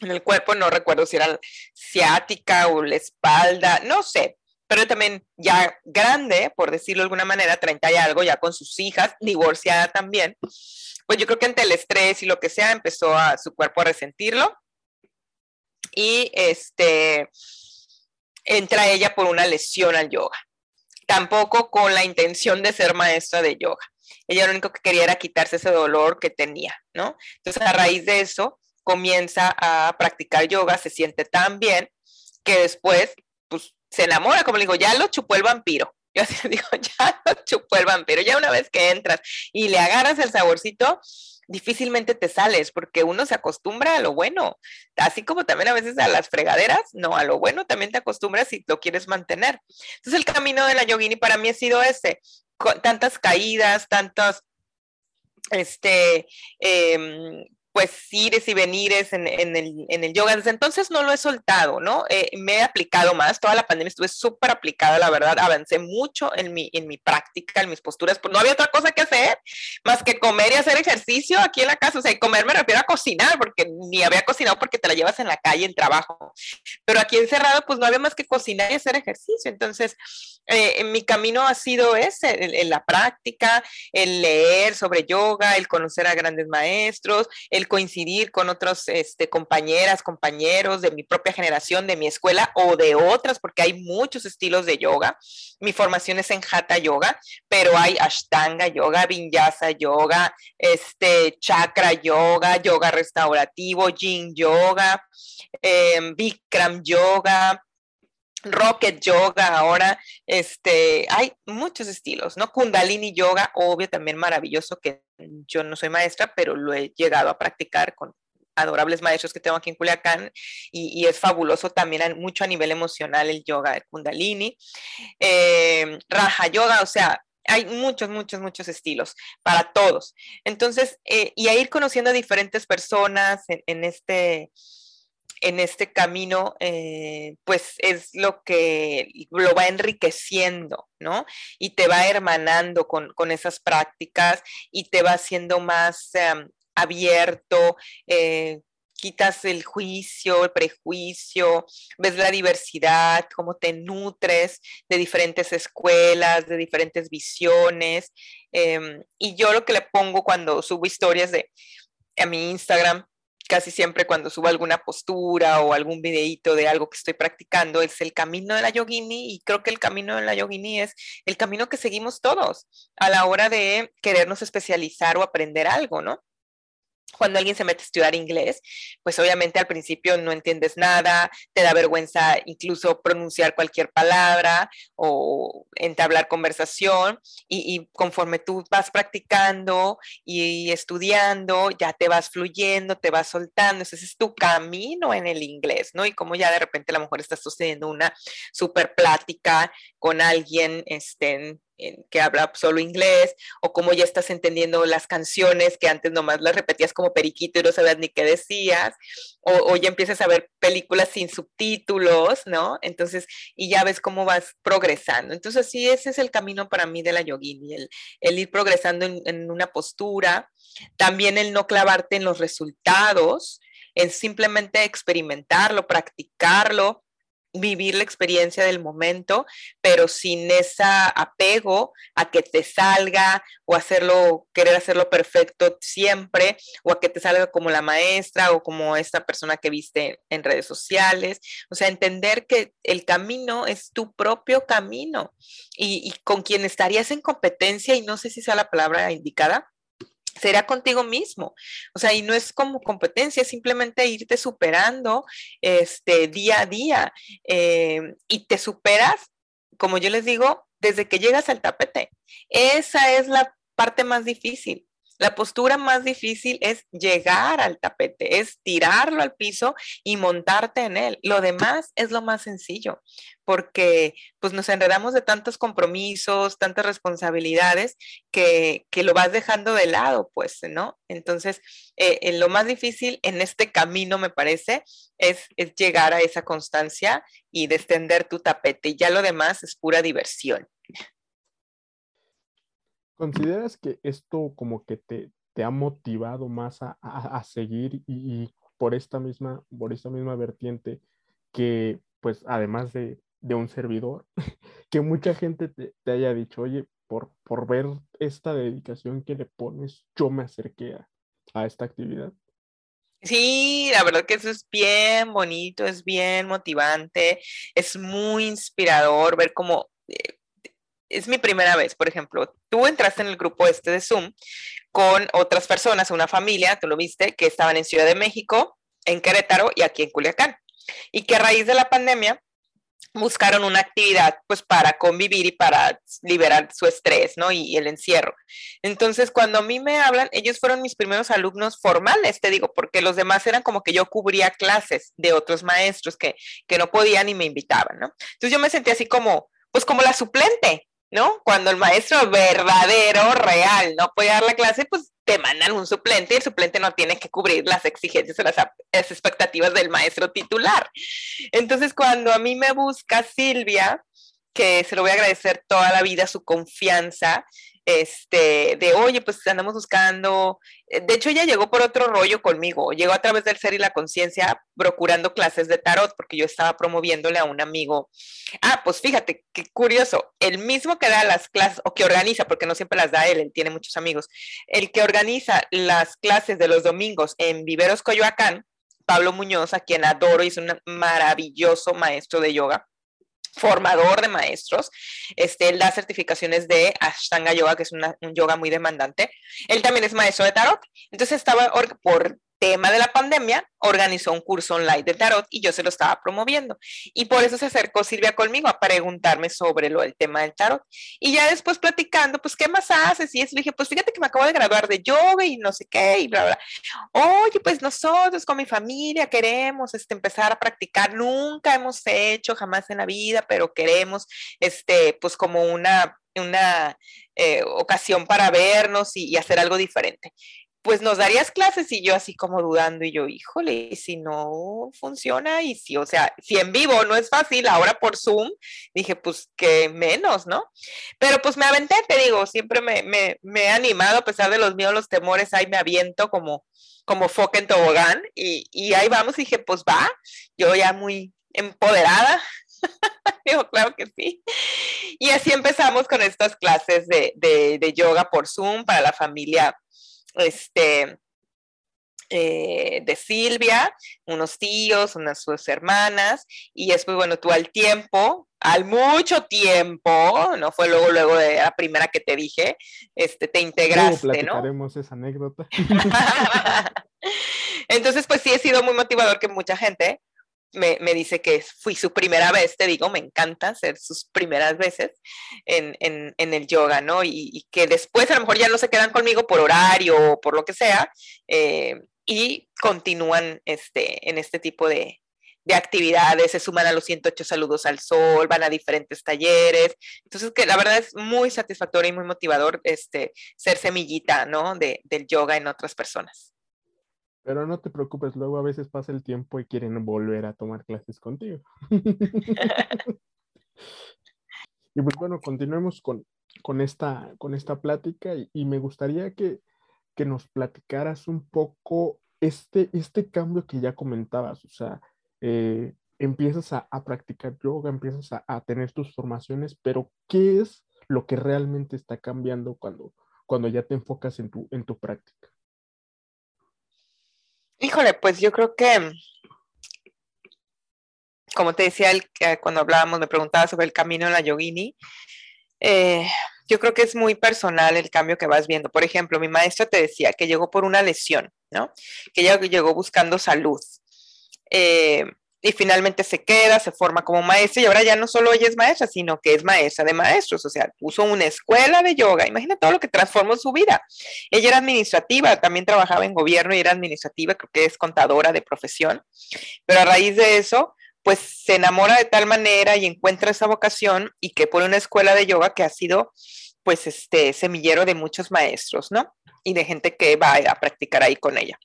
en el cuerpo, no recuerdo si era ciática o la espalda, no sé, pero también ya grande, por decirlo de alguna manera, 30 y algo, ya con sus hijas, divorciada también, pues yo creo que ante el estrés y lo que sea, empezó a su cuerpo a resentirlo y este, entra ella por una lesión al yoga. Tampoco con la intención de ser maestra de yoga. Ella lo único que quería era quitarse ese dolor que tenía, ¿no? Entonces, a raíz de eso, comienza a practicar yoga, se siente tan bien que después, pues, se enamora, como le digo, ya lo chupó el vampiro. Yo así digo, (laughs) ya lo chupó el vampiro. Ya una vez que entras y le agarras el saborcito, difícilmente te sales porque uno se acostumbra a lo bueno, así como también a veces a las fregaderas, no, a lo bueno también te acostumbras si lo quieres mantener. Entonces el camino de la yogini para mí ha sido ese, con tantas caídas, tantos, este, eh, pues ires y venires en, el, yoga. Desde entonces no lo he soltado, ¿no? Eh, me he aplicado más, toda la pandemia estuve súper aplicada, la verdad, avancé mucho en mi, en mi práctica, en mis posturas, pues no había otra cosa que hacer más que comer y hacer ejercicio aquí en la casa, o sea, comer me refiero a cocinar, porque ni había cocinado porque te la llevas en la calle, en trabajo, pero aquí encerrado, pues no había más que cocinar y hacer ejercicio, entonces eh, mi camino ha sido ese, en la práctica, el leer sobre yoga, el conocer a grandes maestros, el coincidir con otros este, compañeras, compañeros de mi propia generación, de mi escuela o de otras, porque hay muchos estilos de yoga. Mi formación es en Hatha Yoga, pero hay Ashtanga Yoga, Vinyasa Yoga, este, Chakra Yoga, Yoga Restaurativo, Yin Yoga, em, Bikram Yoga, Rocket Yoga ahora, este, hay muchos estilos, ¿no? Kundalini Yoga, obvio, también maravilloso, que yo no soy maestra, pero lo he llegado a practicar con adorables maestros que tengo aquí en Culiacán y, es fabuloso también mucho a nivel emocional el yoga de Kundalini. Eh, Raja Yoga, o sea, hay muchos, muchos, muchos estilos para todos. Entonces, eh, y a ir conociendo a diferentes personas en este en este camino, eh, pues es lo que lo va enriqueciendo, ¿no? Y te va hermanando con, esas prácticas y te va haciendo más em, abierto, eh, quitas el juicio, el prejuicio, ves la diversidad, cómo te nutres de diferentes escuelas, de diferentes visiones. Em, y yo lo que le pongo cuando subo historias de a mi Instagram casi siempre cuando subo alguna postura o algún videíto de algo que estoy practicando es el camino de la yogini y creo que el camino de la yogini es el camino que seguimos todos a la hora de querernos especializar o aprender algo, ¿no? Cuando alguien se mete a estudiar inglés, pues obviamente al principio no entiendes nada, te da vergüenza incluso pronunciar cualquier palabra o entablar conversación y, conforme tú vas practicando y estudiando, ya te vas fluyendo, te vas soltando, ese es tu camino en el inglés, ¿no? Y como ya de repente a lo mejor estás sucediendo una super plática con alguien, este, que habla solo inglés, o como ya estás entendiendo las canciones que antes nomás las repetías como periquito y no sabías ni qué decías, o, ya empiezas a ver películas sin subtítulos, ¿no? Entonces, y ya ves cómo vas progresando. Entonces, sí, ese es el camino para mí de la yogini, el, ir progresando en, en una postura, también el no clavarte en los resultados, es simplemente experimentarlo, practicarlo, vivir la experiencia del momento, pero sin ese apego a que te salga o hacerlo, querer hacerlo perfecto siempre, o a que te salga como la maestra o como esta persona que viste en redes sociales. O sea, entender que el camino es tu propio camino y, y con quien estarías en competencia, y no sé si sea la palabra indicada, será contigo mismo. O sea, y no es como competencia, es simplemente irte superando este, día a día. Eh, y te superas, como yo les digo, desde que llegas al tapete. Esa es la parte más difícil. La postura más difícil es llegar al tapete, es tirarlo al piso y montarte en él. Lo demás es lo más sencillo, porque pues nos enredamos de tantos compromisos, tantas responsabilidades que, lo vas dejando de lado, pues, ¿no? Entonces, eh, lo más difícil en este camino, me parece, es, es llegar a esa constancia y descender tu tapete. Y ya lo demás es pura diversión. ¿Consideras que esto como que te, te ha motivado más a, a, seguir y, por esta misma, por esta misma vertiente que pues además de, de un servidor, (laughs) que mucha gente te, te, haya dicho, oye, por, por ver esta dedicación que le pones, yo me acerqué a, a esta actividad? Sí, la verdad que eso es bien bonito, es bien motivante, es muy inspirador ver cómo eh, es mi primera vez, por ejemplo, tú entraste en el grupo este de Zoom con otras personas, una familia, tú lo viste, que estaban en Ciudad de México, en Querétaro y aquí en Culiacán. Y que a raíz de la pandemia buscaron una actividad pues para convivir y para liberar su estrés, ¿no? Y, el encierro. Entonces, cuando a mí me hablan, ellos fueron mis primeros alumnos formales, te digo, porque los demás eran como que yo cubría clases de otros maestros que, que no podían y me invitaban, ¿no? Entonces yo me sentí así como, pues como la suplente, ¿no? Cuando el maestro verdadero, real, no puede dar la clase, pues te mandan un suplente y el suplente no tiene que cubrir las exigencias o las, expectativas del maestro titular. Entonces, cuando a mí me busca Silvia, que se lo voy a agradecer toda la vida su confianza, este, de, oye, pues andamos buscando, eh, de hecho ella llegó por otro rollo conmigo, llegó a través del ser y la conciencia procurando clases de tarot, porque yo estaba promoviéndole a un amigo. Ah, pues fíjate, qué curioso, el mismo que da las clases, o que organiza, porque no siempre las da él, él tiene muchos amigos, el que organiza las clases de los domingos en Viveros Coyoacán, Pablo Muñoz, a quien adoro es un maravilloso maestro de yoga formador de maestros. Este, él da certificaciones de Ashtanga Yoga, que es un yoga muy demandante. Él también es maestro de tarot. Entonces estaba por tema de la pandemia, organizó un curso online de tarot y yo se lo estaba promoviendo. Y por eso se acercó Silvia conmigo a preguntarme sobre lo del tema del tarot. Y ya después platicando, pues, ¿qué más haces? Y eso le dije, pues fíjate que me acabo de graduar de yoga y no sé qué, y bla, bla. Oye, pues nosotros con mi familia queremos este, empezar a practicar. Nunca hemos hecho jamás en la vida, pero queremos, este, pues como una una eh, ocasión para vernos y, y, hacer algo diferente pues nos darías clases y yo así como dudando y yo, híjole, si no funciona y si, o sea, si en vivo no es fácil, ahora por Zoom, dije, pues que menos, ¿no? Pero pues me aventé, te digo, siempre me, me, me he animado a pesar de los miedos, los temores, ahí me aviento como, como foca en tobogán y, y ahí vamos, y dije, pues va, yo ya muy empoderada, (laughs) Digo, claro que sí. Y así empezamos con estas clases de, de, de, yoga por Zoom para la familia este, eh, de Silvia, unos tíos, unas sus hermanas, y después, bueno, tú al tiempo, al mucho tiempo, no fue luego, luego de la primera que te dije, este, te integraste, ¿no? esa anécdota. (laughs) Entonces, pues sí, he sido muy motivador que mucha gente me, me, dice que fui su primera vez, te digo, me encanta ser sus primeras veces en, en, el yoga, ¿no? Y, y, que después a lo mejor ya no se quedan conmigo por horario o por lo que sea, eh, y continúan este, en este tipo de, de actividades, se suman a los 108 saludos al sol, van a diferentes talleres. Entonces, que la verdad es muy satisfactorio y muy motivador este, ser semillita, ¿no? De, del yoga en otras personas. Pero no te preocupes, luego a veces pasa el tiempo y quieren volver a tomar clases contigo. (laughs) (laughs) y pues bueno, continuemos con, con, esta, con esta plática y, me gustaría que, que, nos platicaras un poco este, este cambio que ya comentabas, o sea, eh, empiezas a, practicar yoga, empiezas a, tener tus formaciones, pero ¿qué es lo que realmente está cambiando cuando, cuando ya te enfocas en tu, en tu práctica? Híjole, pues yo creo que, como te decía el, cuando hablábamos, me preguntaba sobre el camino de la yogini, eh, yo creo que es muy personal el cambio que vas viendo. Por ejemplo, mi maestra te decía que llegó por una lesión, ¿no? Que ella llegó buscando salud. Eh, y finalmente se queda, se forma como maestra y ahora ya no solo ella es maestra, sino que es maestra de maestros, o sea, puso una escuela de yoga, imagina todo lo que transformó su vida. Ella era administrativa, también trabajaba en gobierno y era administrativa, creo que es contadora de profesión, pero a raíz de eso, pues se enamora de tal manera y encuentra esa vocación y que pone una escuela de yoga que ha sido pues este semillero de muchos maestros, ¿no? Y de gente que va a practicar ahí con ella.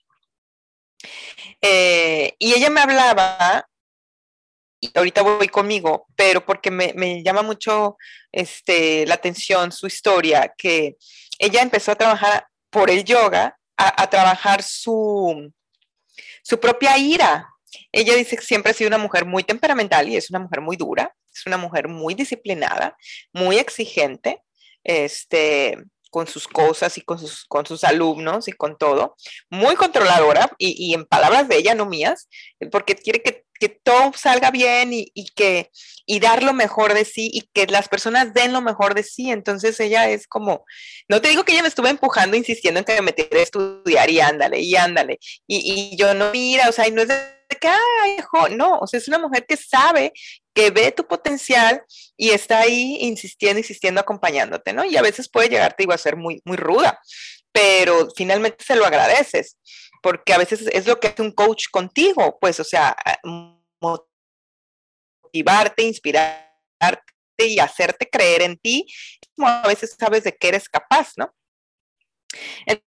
Eh, y ella me hablaba, y ahorita voy conmigo, pero porque me, llama mucho este, la atención su historia, que ella empezó a trabajar por el yoga, a, a trabajar su, su propia ira, ella dice que siempre ha sido una mujer muy temperamental y es una mujer muy dura, es una mujer muy disciplinada, muy exigente, este, con sus cosas y con sus, con sus alumnos y con todo, muy controladora y, en palabras de ella, no mías, porque quiere que, todo salga bien y, que y dar lo mejor de sí y que las personas den lo mejor de sí. Entonces ella es como, no te digo que ella me estuvo empujando, insistiendo en que me metiera a estudiar y ándale, y ándale. Y, y yo no, mira, o sea, y no es de que, ay, no, o sea, es una mujer que sabe, que ve tu potencial y está ahí insistiendo, insistiendo, acompañándote, ¿no? Y a veces puede llegarte, digo, a ser muy, muy ruda, pero finalmente se lo agradeces, porque a veces es lo que hace un coach contigo, pues, o sea, motivarte, inspirarte y hacerte creer en ti, como a veces sabes de qué eres capaz, ¿no?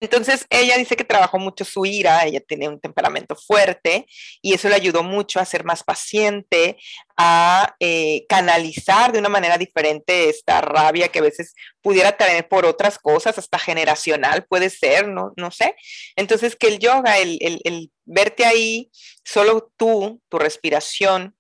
Entonces ella dice que trabajó mucho su ira, ella tiene un temperamento fuerte y eso le ayudó mucho a ser más paciente, a eh, canalizar de una manera diferente esta rabia que a veces pudiera tener por otras cosas, hasta generacional puede ser, no, no sé. Entonces que el yoga, el, verte ahí, solo tú, tu respiración,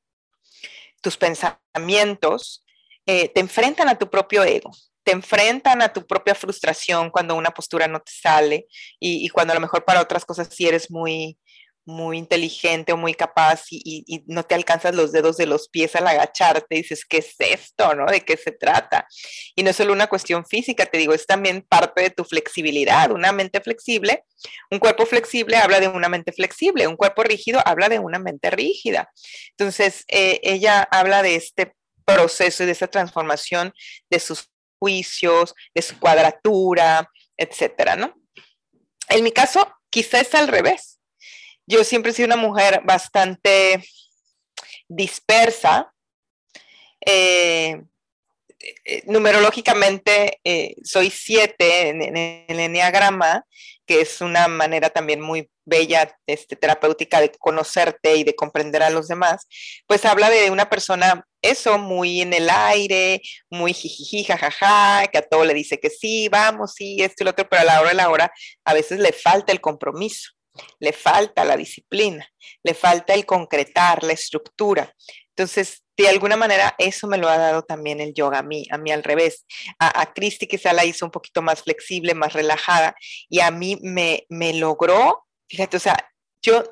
tus pensamientos, eh, te enfrentan a tu propio ego te enfrentan a tu propia frustración cuando una postura no te sale y, cuando a lo mejor para otras cosas sí eres muy, muy inteligente o muy capaz y, no te alcanzas los dedos de los pies al agacharte y dices, ¿qué es esto? ¿no? ¿De qué se trata? Y no es solo una cuestión física, te digo, es también parte de tu flexibilidad. Una mente flexible, un cuerpo flexible habla de una mente flexible, un cuerpo rígido habla de una mente rígida. Entonces, eh, ella habla de este proceso y de esta transformación de sus juicios, de su cuadratura, etcétera, ¿no? En mi caso, quizá es al revés. Yo siempre he sido una mujer bastante dispersa. Eh, eh, numerológicamente eh, soy siete en, el enneagrama, que es una manera también muy bella, este, terapéutica de conocerte y de comprender a los demás, pues habla de una persona, eso, muy en el aire, muy jijiji, jajaja, que a todo le dice que sí, vamos, sí, esto y lo otro, pero a la hora de la hora a veces le falta el compromiso le falta la disciplina, le falta el concretar, la estructura. Entonces, de alguna manera, eso me lo ha dado también el yoga a mí, a mí al revés. A, a Cristi quizá la hizo un poquito más flexible, más relajada, y a mí me, me logró, fíjate, o sea, yo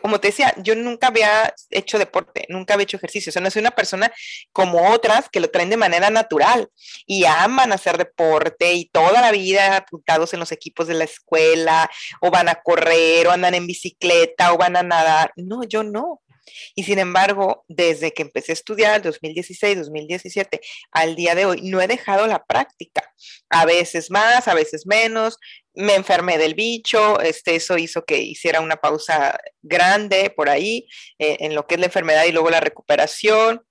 como te decía, yo nunca había hecho deporte, nunca había hecho ejercicio, o sea, no soy una persona como otras que lo traen de manera natural y aman hacer deporte y toda la vida apuntados en los equipos de la escuela o van a correr o andan en bicicleta o van a nadar. No, yo no. Y sin embargo, desde que empecé a estudiar, 2016, 2017, al día de hoy, no he dejado la práctica. A veces más, a veces menos. Me enfermé del bicho, este, eso hizo que hiciera una pausa grande por ahí eh, en lo que es la enfermedad y luego la recuperación.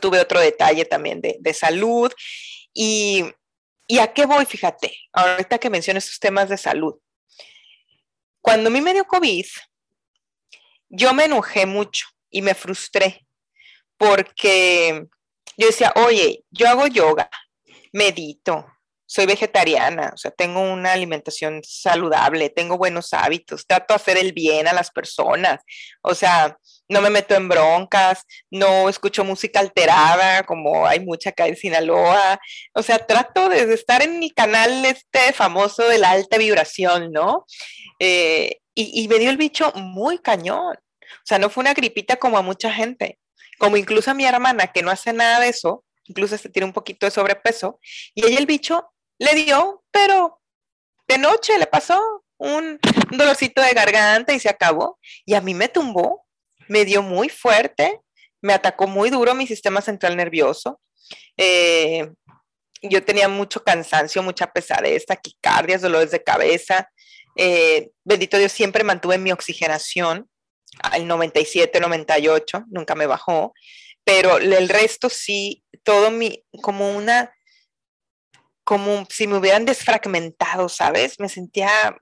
Tuve otro detalle también de, de salud. Y, ¿Y a qué voy? Fíjate, ahorita que menciono estos temas de salud. Cuando me dio COVID, yo me enojé mucho y me frustré porque yo decía, oye, yo hago yoga, medito, soy vegetariana, o sea, tengo una alimentación saludable, tengo buenos hábitos, trato de hacer el bien a las personas, o sea, no me meto en broncas, no escucho música alterada, como hay mucha acá en Sinaloa, o sea, trato de estar en mi canal este famoso de la alta vibración, ¿no? Eh, y, me dio el bicho muy cañón, o sea, no fue una gripita como a mucha gente, como incluso a mi hermana que no hace nada de eso, incluso se tiene un poquito de sobrepeso, y ella el bicho le dio, pero de noche le pasó un, dolorcito de garganta y se acabó. Y a mí me tumbó, me dio muy fuerte, me atacó muy duro mi sistema central nervioso. Eh, yo tenía mucho cansancio, mucha pesadez, taquicardias, dolores de cabeza. Eh, bendito Dios, siempre mantuve mi oxigenación al 97, 98, nunca me bajó, pero el resto sí, todo mi, como una como si me hubieran desfragmentado, ¿sabes? Me sentía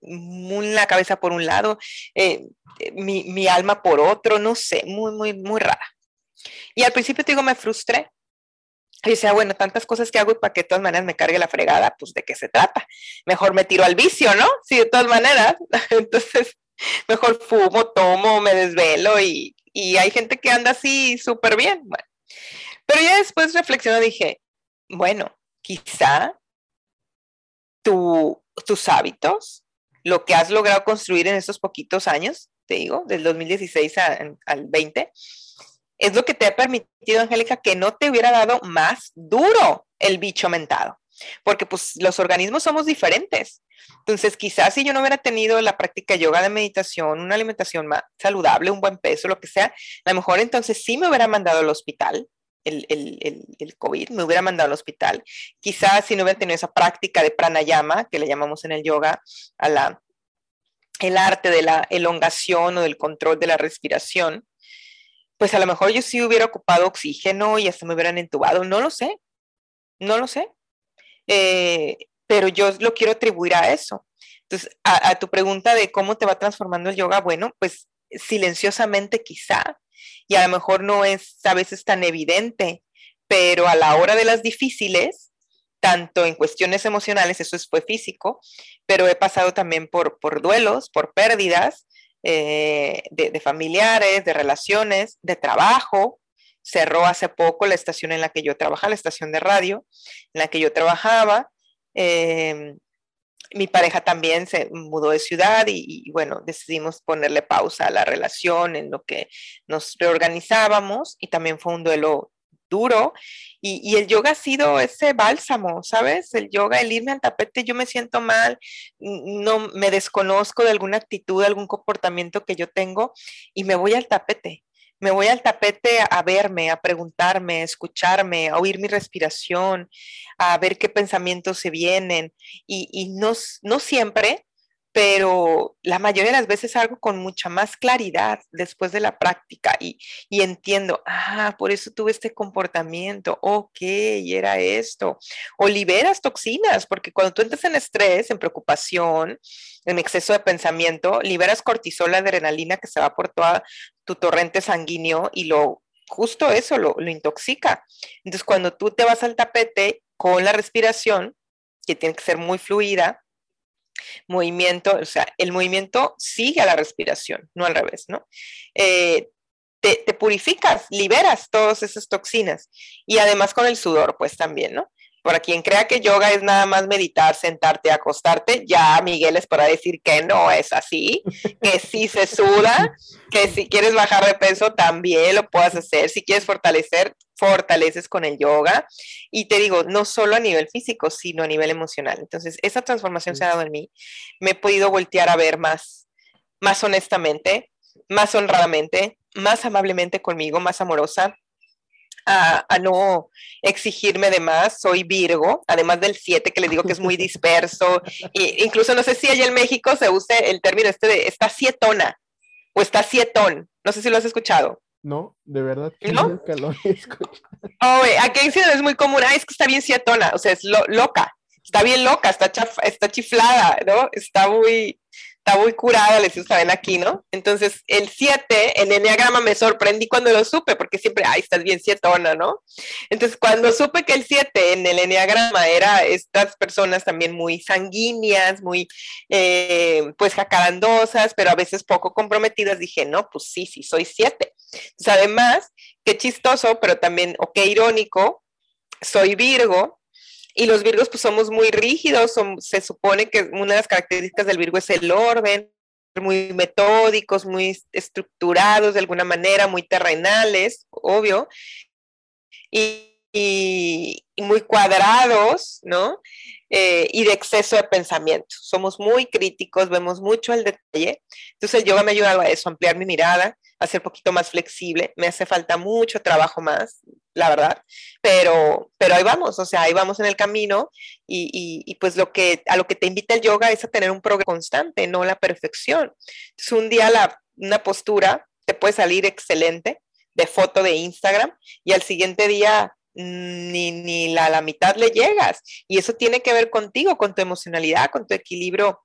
la cabeza por un lado, eh, mi, mi, alma por otro, no sé, muy, muy, muy rara. Y al principio, te digo, me frustré. Y decía, bueno, tantas cosas que hago y para que de todas maneras me cargue la fregada, pues de qué se trata. Mejor me tiro al vicio, ¿no? Sí, de todas maneras. (laughs) Entonces, mejor fumo, tomo, me desvelo y, y hay gente que anda así súper bien. Bueno. Pero ya después reflexiono, dije, bueno, quizá tus hábitos, lo que has logrado construir en estos poquitos años, te digo, del 2016 al 20, es lo que te ha permitido, Angélica, que no te hubiera dado más duro el bicho mentado, porque pues los organismos somos diferentes. Entonces, quizás si yo no hubiera tenido la práctica de yoga de meditación, una alimentación más saludable, un buen peso, lo que sea, a lo mejor entonces sí me hubiera mandado al hospital, el, el, el, COVID, me hubiera mandado al hospital. Quizás si no hubiera tenido esa práctica de pranayama, que le llamamos en el yoga a la, el arte de la elongación o del control de la respiración, pues a lo mejor yo sí hubiera ocupado oxígeno y hasta me hubieran entubado, no lo sé, no lo sé. Eh, pero yo lo quiero atribuir a eso. Entonces, a, tu pregunta de cómo te va transformando el yoga, bueno, pues silenciosamente quizá, y a lo mejor no es a veces tan evidente, pero a la hora de las difíciles, tanto en cuestiones emocionales, eso fue físico, pero he pasado también por, por duelos, por pérdidas eh, de, familiares, de relaciones, de trabajo. Cerró hace poco la estación en la que yo trabajaba, la estación de radio en la que yo trabajaba. Eh, mi pareja también se mudó de ciudad y, bueno, decidimos ponerle pausa a la relación en lo que nos reorganizábamos y también fue un duelo duro y, el yoga ha sido ese bálsamo, ¿sabes? El yoga, el irme al tapete, yo me siento mal, no me desconozco de alguna actitud, algún comportamiento que yo tengo y me voy al tapete me voy al tapete a verme, a preguntarme, a escucharme, a oír mi respiración, a ver qué pensamientos se vienen. Y, y no, no siempre pero la mayoría de las veces algo con mucha más claridad después de la práctica y, y, entiendo, ah, por eso tuve este comportamiento, ok, era esto. O liberas toxinas, porque cuando tú entras en estrés, en preocupación, en exceso de pensamiento, liberas cortisol, adrenalina que se va por toda tu torrente sanguíneo y lo justo eso lo, lo intoxica. Entonces, cuando tú te vas al tapete con la respiración, que tiene que ser muy fluida, movimiento, o sea, el movimiento sigue a la respiración, no al revés, ¿no? Eh, te, te, purificas, liberas todas esas toxinas y además con el sudor, pues también, ¿no? Para quien crea que yoga es nada más meditar, sentarte, acostarte, ya Miguel es para decir que no es así, que sí se suda, que si quieres bajar de peso también lo puedes hacer, si quieres fortalecer, fortaleces con el yoga. Y te digo, no solo a nivel físico, sino a nivel emocional. Entonces, esa transformación se ha dado en mí. Me he podido voltear a ver más, más honestamente, más honradamente, más amablemente conmigo, más amorosa a, no exigirme de más. Soy Virgo, además del 7 que les digo que es muy (laughs) disperso. e incluso no sé si allá en México se use el término este de está sietona o está sietón. No sé si lo has escuchado. No, de verdad que ¿No? nunca lo he escuchado. Oh, aquí en Ciudad es muy común. Ah, es que está bien sietona, o sea, es lo, loca. Está bien loca, está, chaf, está chiflada, ¿no? Está muy, está muy curada, les saben aquí, ¿no? Entonces, el 7, el enneagrama me sorprendí cuando lo supe, porque siempre, ay, estás bien sietona, ¿no? Entonces, cuando supe que el 7 en el enneagrama era estas personas también muy sanguíneas, muy, eh, pues, jacarandosas, pero a veces poco comprometidas, dije, no, pues sí, sí, soy 7. Entonces, además, qué chistoso, pero también, o qué irónico, soy Virgo, y los Virgos pues somos muy rígidos, se supone que una de las características del Virgo es el orden, muy metódicos, muy estructurados de alguna manera, muy terrenales, obvio, y, muy cuadrados, ¿no? Eh, y de exceso de pensamiento. Somos muy críticos, vemos mucho el detalle. Entonces el yoga me ha ayudado a eso, ampliar mi mirada, a ser un poquito más flexible. Me hace falta mucho trabajo más, la verdad, pero, pero ahí vamos, o sea, ahí vamos en el camino y, y, pues lo que, a lo que te invita el yoga es a tener un progreso constante, no la perfección. Entonces un día la, una postura te puede salir excelente de foto de Instagram y al siguiente día ni, ni la, la mitad le llegas. Y eso tiene que ver contigo, con tu emocionalidad, con tu equilibrio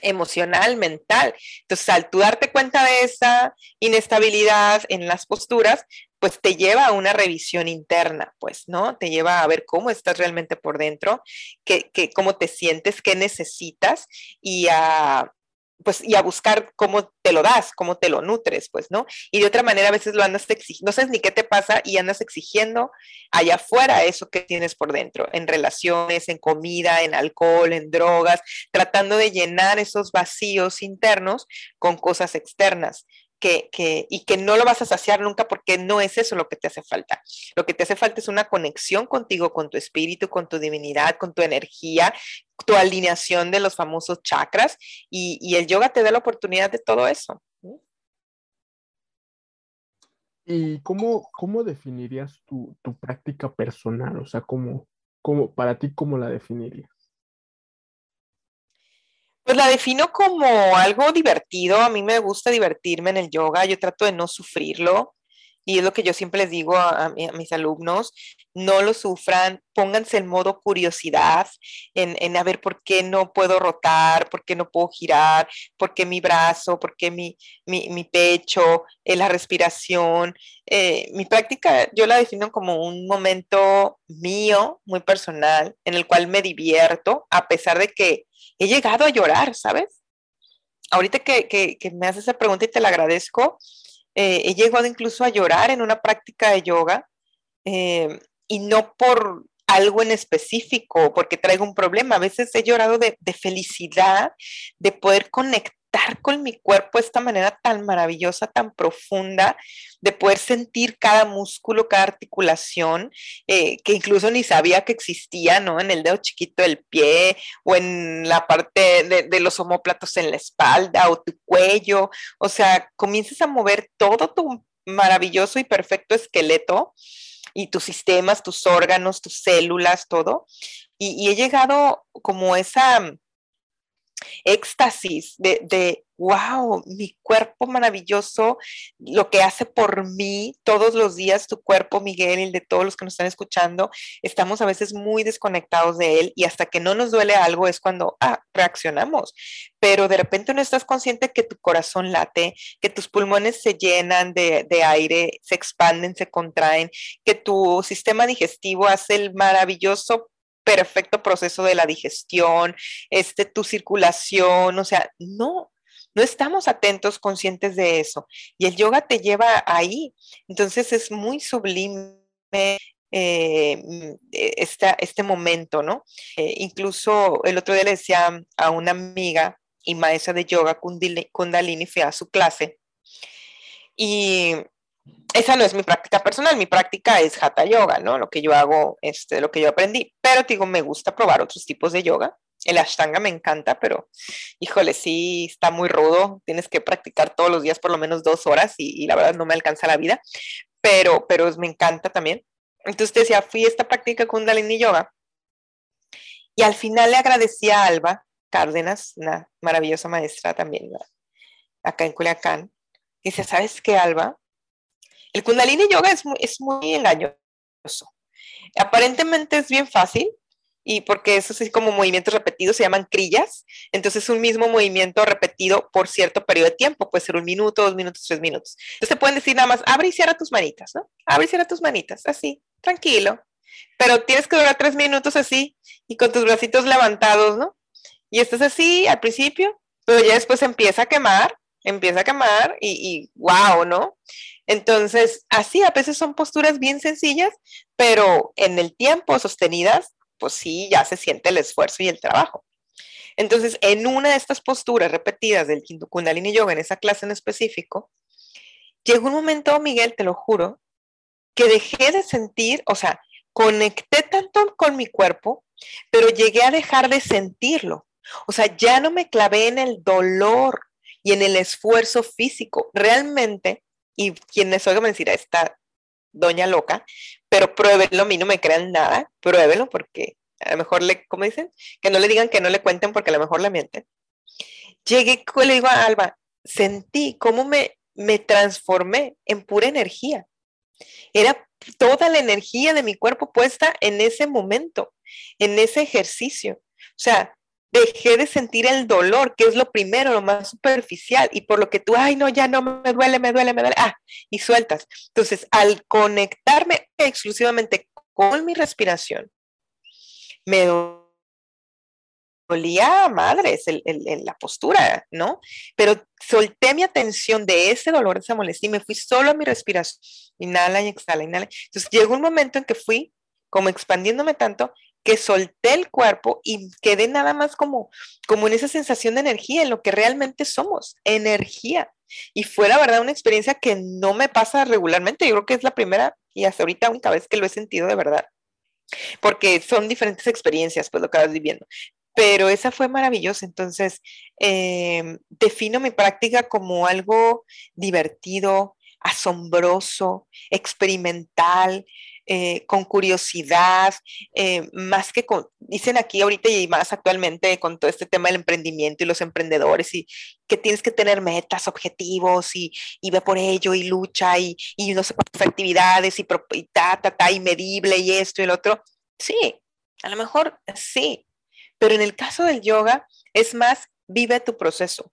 emocional, mental. Entonces, al tú darte cuenta de esa inestabilidad en las posturas, pues te lleva a una revisión interna, pues, ¿no? Te lleva a ver cómo estás realmente por dentro, qué, qué, cómo te sientes, qué necesitas y a, pues, y a buscar cómo te lo das, cómo te lo nutres, pues, ¿no? Y de otra manera a veces lo andas exigiendo, no sabes ni qué te pasa y andas exigiendo allá afuera eso que tienes por dentro, en relaciones, en comida, en alcohol, en drogas, tratando de llenar esos vacíos internos con cosas externas que, y que no lo vas a saciar nunca porque no es eso lo que te hace falta. Lo que te hace falta es una conexión contigo, con tu espíritu, con tu divinidad, con tu energía, tu alineación de los famosos chakras y, el yoga te da la oportunidad de todo eso. ¿Y cómo, cómo definirías tu, tu práctica personal? O sea, ¿cómo, cómo, para ti, ¿cómo la definirías? Pues la defino como algo divertido. A mí me gusta divertirme en el yoga. Yo trato de no sufrirlo. Y es lo que yo siempre les digo a, mis alumnos, no lo sufran, pónganse en modo curiosidad, en, en, a ver por qué no puedo rotar, por qué no puedo girar, por qué mi brazo, por qué mi, mi, mi pecho, eh, la respiración. Eh, mi práctica yo la defino como un momento mío, muy personal, en el cual me divierto, a pesar de que he llegado a llorar, ¿sabes? Ahorita que, que, me haces esa pregunta y te la agradezco, eh, he llegado incluso a llorar en una práctica de yoga eh, y no por algo en específico, porque traigo un problema. A veces he llorado de, de felicidad, de poder conectar con mi cuerpo esta manera tan maravillosa, tan profunda, de poder sentir cada músculo, cada articulación, eh, que incluso ni sabía que existía, ¿no? En el dedo chiquito del pie o en la parte de, de los homóplatos en la espalda o tu cuello. O sea, comienzas a mover todo tu maravilloso y perfecto esqueleto y tus sistemas, tus órganos, tus células, todo. Y, y he llegado como esa éxtasis de, de, wow, mi cuerpo maravilloso, lo que hace por mí todos los días, tu cuerpo, Miguel, el de todos los que nos están escuchando, estamos a veces muy desconectados de él y hasta que no nos duele algo es cuando, ah, reaccionamos. Pero de repente no estás consciente que tu corazón late, que tus pulmones se llenan de, de aire, se expanden, se contraen, que tu sistema digestivo hace el maravilloso perfecto proceso de la digestión, este, tu circulación, o sea, no, no estamos atentos, conscientes de eso. Y el yoga te lleva ahí. Entonces es muy sublime. Eh, este momento, ¿no? Eh, incluso el otro día le decía a una amiga y maestra de yoga, Kundalini, fui a su clase y esa no es mi práctica personal, mi práctica es hatha yoga, ¿no? Lo que yo hago, este, lo que yo aprendí. Pero digo, me gusta probar otros tipos de yoga. El ashtanga me encanta, pero híjole, sí está muy rudo. Tienes que practicar todos los días por lo menos dos horas y, la verdad no me alcanza la vida. Pero, pero me encanta también. Entonces decía, fui a esta práctica Kundalini Yoga y al final le agradecí a Alba Cárdenas, una maravillosa maestra también acá en Culiacán. Dice, ¿sabes qué, Alba? El Kundalini Yoga es muy, engañoso. Aparentemente es bien fácil, y porque eso es como movimientos repetidos se llaman crillas, entonces un mismo movimiento repetido por cierto periodo de tiempo, puede ser un minuto, dos minutos, tres minutos. Entonces te pueden decir nada más, abre y cierra tus manitas, ¿no? Abre y cierra tus manitas, así, tranquilo. Pero tienes que durar tres minutos así y con tus bracitos levantados, ¿no? Y estás así al principio, pero ya después empieza a quemar, empieza a quemar y, y wow, ¿no? Entonces, así a veces son posturas bien sencillas, pero en el tiempo sostenidas, pues sí, ya se siente el esfuerzo y el trabajo. Entonces, en una de estas posturas repetidas del Kundalini Yoga, en esa clase en específico, llegó un momento, Miguel, te lo juro, que dejé de sentir, o sea, conecté tanto con mi cuerpo, pero llegué a dejar de sentirlo. O sea, ya no me clavé en el dolor y en el esfuerzo físico. Realmente, y quienes oigan me decirá, esta doña loca, pero pruébenlo, a mí no me crean nada, pruébenlo porque a lo mejor le, ¿cómo dicen? Que no le digan que no le cuenten porque a lo mejor le mienten. Llegué, le digo a Alba, sentí cómo me, me transformé en pura energía. Era toda la energía de mi cuerpo puesta en ese momento, en ese ejercicio. O sea, dejé de sentir el dolor, que es lo primero, lo más superficial, y por lo que tú, ay, no, ya no me duele, me duele, me duele, ah, y sueltas. Entonces, al conectarme exclusivamente con mi respiración, me dolía madres el, la postura, ¿no? Pero solté mi atención de ese dolor, de esa molestia, y me fui solo a mi respiración, inhala y exhala, inhala. Entonces, llegó un momento en que fui como expandiéndome tanto que solté el cuerpo y quedé nada más como, como en esa sensación de energía, en lo que realmente somos, energía. Y fue la verdad una experiencia que no me pasa regularmente. Yo creo que es la primera y hasta ahorita única vez que lo he sentido de verdad. Porque son diferentes experiencias, pues lo que vas viviendo. Pero esa fue maravillosa. Entonces, em, defino mi práctica como algo divertido, asombroso, experimental, eh, con curiosidad, eh, más que con, dicen aquí ahorita y más actualmente con todo este tema del emprendimiento y los emprendedores y que tienes que tener metas, objetivos y, y ve por ello y lucha y, y no sé cuántas actividades y, y ta, ta, ta, y medible y esto y el otro. Sí, a lo mejor sí, pero en el caso del yoga es más, vive tu proceso.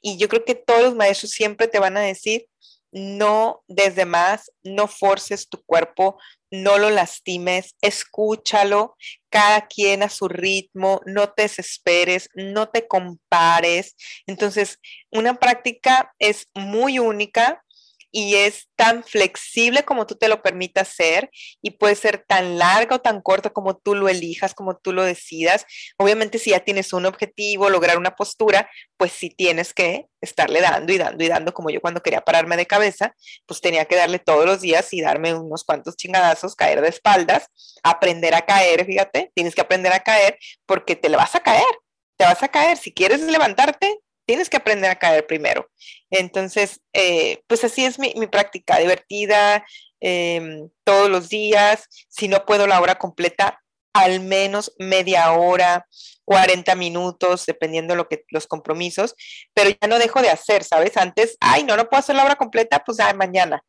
Y yo creo que todos los maestros siempre te van a decir, no desde más, no forces tu cuerpo, no lo lastimes, escúchalo, cada quien a su ritmo, no te desesperes, no te compares. Entonces, una práctica es muy única y es tan flexible como tú te lo permitas ser y puede ser tan larga o tan corta como tú lo elijas, como tú lo decidas. Obviamente si ya tienes un objetivo, lograr una postura, pues sí tienes que estarle dando y dando y dando, como yo cuando quería pararme de cabeza, pues tenía que darle todos los días y darme unos cuantos chingadazos, caer de espaldas, aprender a caer, fíjate, tienes que aprender a caer porque te le vas a caer, te vas a caer. Si quieres levantarte, tienes que aprender a caer primero. Entonces, eh, pues así es mi, práctica, divertida, em, todos los días. Si no puedo la hora completa, al menos media hora, 40 minutos, dependiendo lo que los compromisos, pero ya no dejo de hacer, ¿sabes? Antes, ay, no, no puedo hacer la hora completa, pues ya mañana.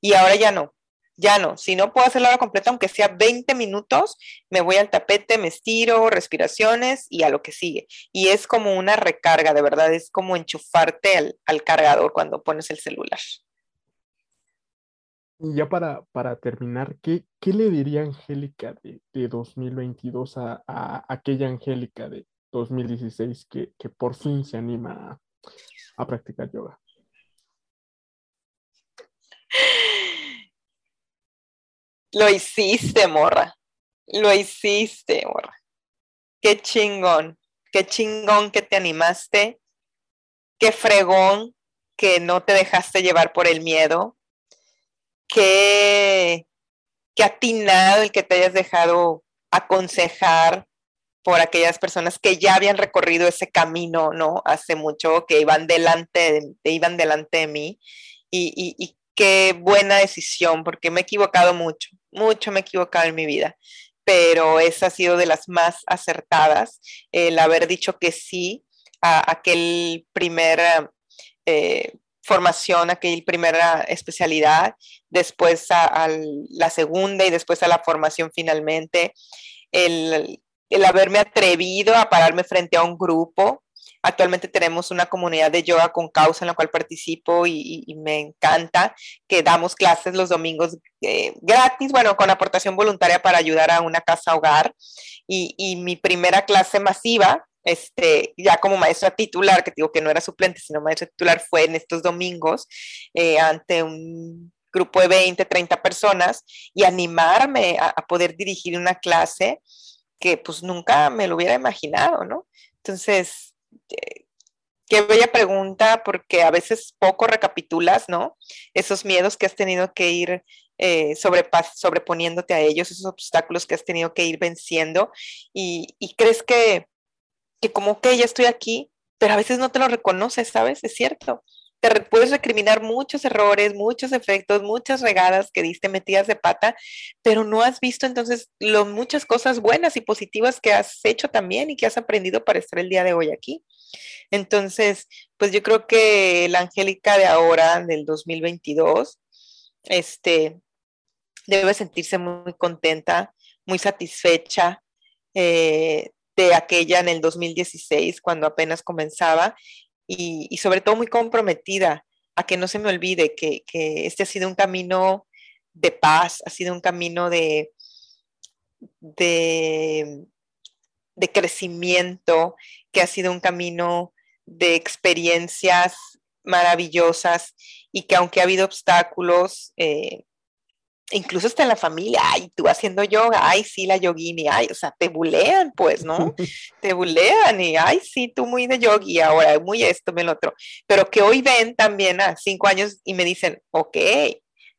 Y ahora ya no ya no, si no puedo hacer la hora completa, aunque sea 20 minutos, me voy al tapete, me estiro, respiraciones y a lo que sigue. Y es como una recarga, de verdad, es como enchufarte al, cargador cuando pones el celular. Y ya para, para terminar, ¿qué, ¿qué, le diría Angélica de, 2022 a, aquella Angélica de 2016 que, que por fin se anima a practicar yoga? (laughs) Lo hiciste, morra. Lo hiciste, morra. Qué chingón. Qué chingón que te animaste. Qué fregón que no te dejaste llevar por el miedo. Qué, qué atinado el que te hayas dejado aconsejar por aquellas personas que ya habían recorrido ese camino, ¿no? Hace mucho, que iban delante de, iban delante de mí. Y, y, y qué buena decisión, porque me he equivocado mucho mucho me he equivocado en mi vida, pero esa ha sido de las más acertadas, el haber dicho que sí a aquel primer eh, formación, aquella primera especialidad, después a, la segunda y después a la formación finalmente, el el haberme atrevido a pararme frente a un grupo. Actualmente tenemos una comunidad de yoga con causa en la cual participo y, me encanta que damos clases los domingos eh, gratis, bueno, con aportación voluntaria para ayudar a una casa hogar. Y, y mi primera clase masiva este, ya como maestra titular, que digo que no era suplente, sino maestra titular, fue en estos domingos eh, ante un grupo de 20, 30 personas y animarme a, poder dirigir una clase que pues nunca me lo hubiera imaginado, ¿no? Entonces, qué bella pregunta, porque a veces poco recapitulas, ¿no? Esos miedos que has tenido que ir eh, sobreponiéndote a ellos, esos obstáculos que has tenido que ir venciendo y, y crees que que como que ya estoy aquí, pero a veces no te lo reconoces, ¿sabes? Es cierto. Te puedes recriminar muchos errores, muchos efectos, muchas regadas que diste metidas de pata, pero no has visto entonces lo, muchas cosas buenas y positivas que has hecho también y que has aprendido para estar el día de hoy aquí. Entonces, pues yo creo que la Angélica de ahora, del 2022, este, debe sentirse muy contenta, muy satisfecha, eh, de aquella en el 2016, cuando apenas comenzaba, y, sobre todo muy comprometida a que no se me olvide que, este ha sido un camino de paz, ha sido un camino de, de, crecimiento, que ha sido un camino de experiencias maravillosas y que aunque ha habido obstáculos, eh, incluso está en la familia, ay, tú haciendo yoga, ay, sí, la yogini, ay, o sea, te bulean, pues, ¿no? (laughs) te bulean y, ay, sí, tú muy de yogi, ahora muy esto, me lo otro. Pero que hoy ven también a cinco años y me dicen, ok,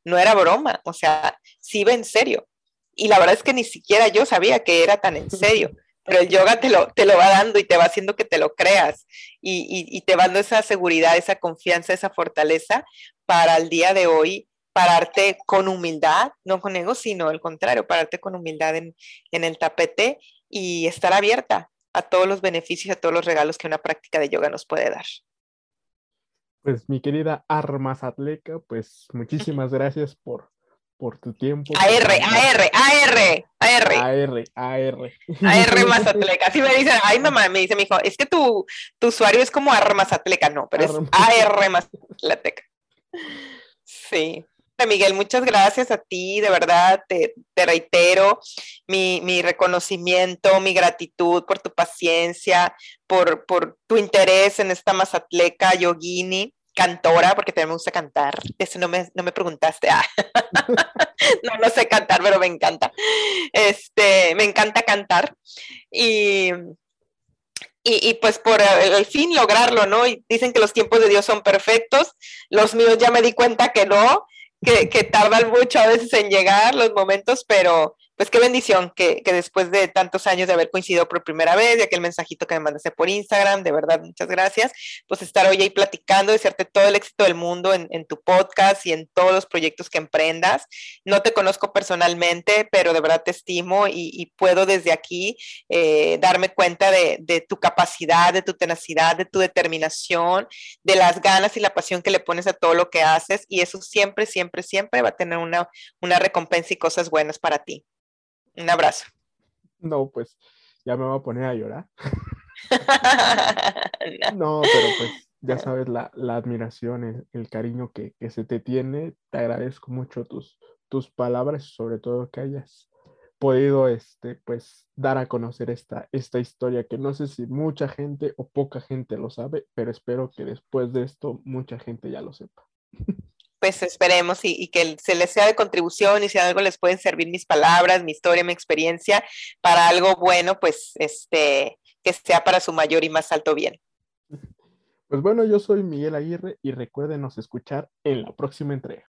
no era broma, o sea, sí va en serio. Y la verdad es que ni siquiera yo sabía que era tan en serio. (laughs) Pero el yoga te lo, te lo va dando y te va haciendo que te lo creas y, y, y te va dando esa seguridad, esa confianza, esa fortaleza para el día de hoy pararte con humildad, no con ego, sino al contrario, pararte con humildad en, el tapete y estar abierta a todos los beneficios, a todos los regalos que una práctica de yoga nos puede dar. Pues mi querida Armas Atleca, pues muchísimas (laughs) gracias por, por tu tiempo. AR, AR, AR, AR. AR, AR. AR (laughs) Mazatleca. Así me dicen, ay mamá, me dice mi hijo, es que tu, tu usuario es como Armas Atleca, no, pero es AR Mazatleca. Sí. Miguel, muchas gracias a ti, de verdad, te, reitero mi, reconocimiento, mi gratitud por tu paciencia, por, tu interés en esta mazatleca yogini, cantora, porque también me gusta cantar, eso no me, no me preguntaste, ah. (laughs) no, no sé cantar, pero me encanta, este, me encanta cantar, y, y, pues por el, fin lograrlo, ¿no? Y dicen que los tiempos de Dios son perfectos, los míos ya me di cuenta que no, que, que, tardan mucho a veces en llegar los momentos, pero pues qué bendición que, después de tantos años de haber coincidido por primera vez, de aquel mensajito que me mandaste por Instagram, de verdad, muchas gracias, pues estar hoy ahí platicando, desearte todo el éxito del mundo en, tu podcast y en todos los proyectos que emprendas. No te conozco personalmente, pero de verdad te estimo y, puedo desde aquí eh, darme cuenta de, tu capacidad, de tu tenacidad, de tu determinación, de las ganas y la pasión que le pones a todo lo que haces y eso siempre, siempre, siempre va a tener una, una recompensa y cosas buenas para ti. Un abrazo. No, pues ya me voy a poner a llorar. (laughs) no. pero pues ya sabes la, admiración, el, cariño que, se te tiene. Te agradezco mucho tus, tus palabras, sobre todo que hayas podido este, pues, dar a conocer esta, esta historia que no sé si mucha gente o poca gente lo sabe, pero espero que después de esto mucha gente ya lo sepa. (laughs) pues esperemos y, que se les sea de contribución y si algo les pueden servir mis palabras, mi historia, mi experiencia para algo bueno, pues este, que sea para su mayor y más alto bien. Pues bueno, yo soy Miguel Aguirre y recuérdenos escuchar en la próxima entrega.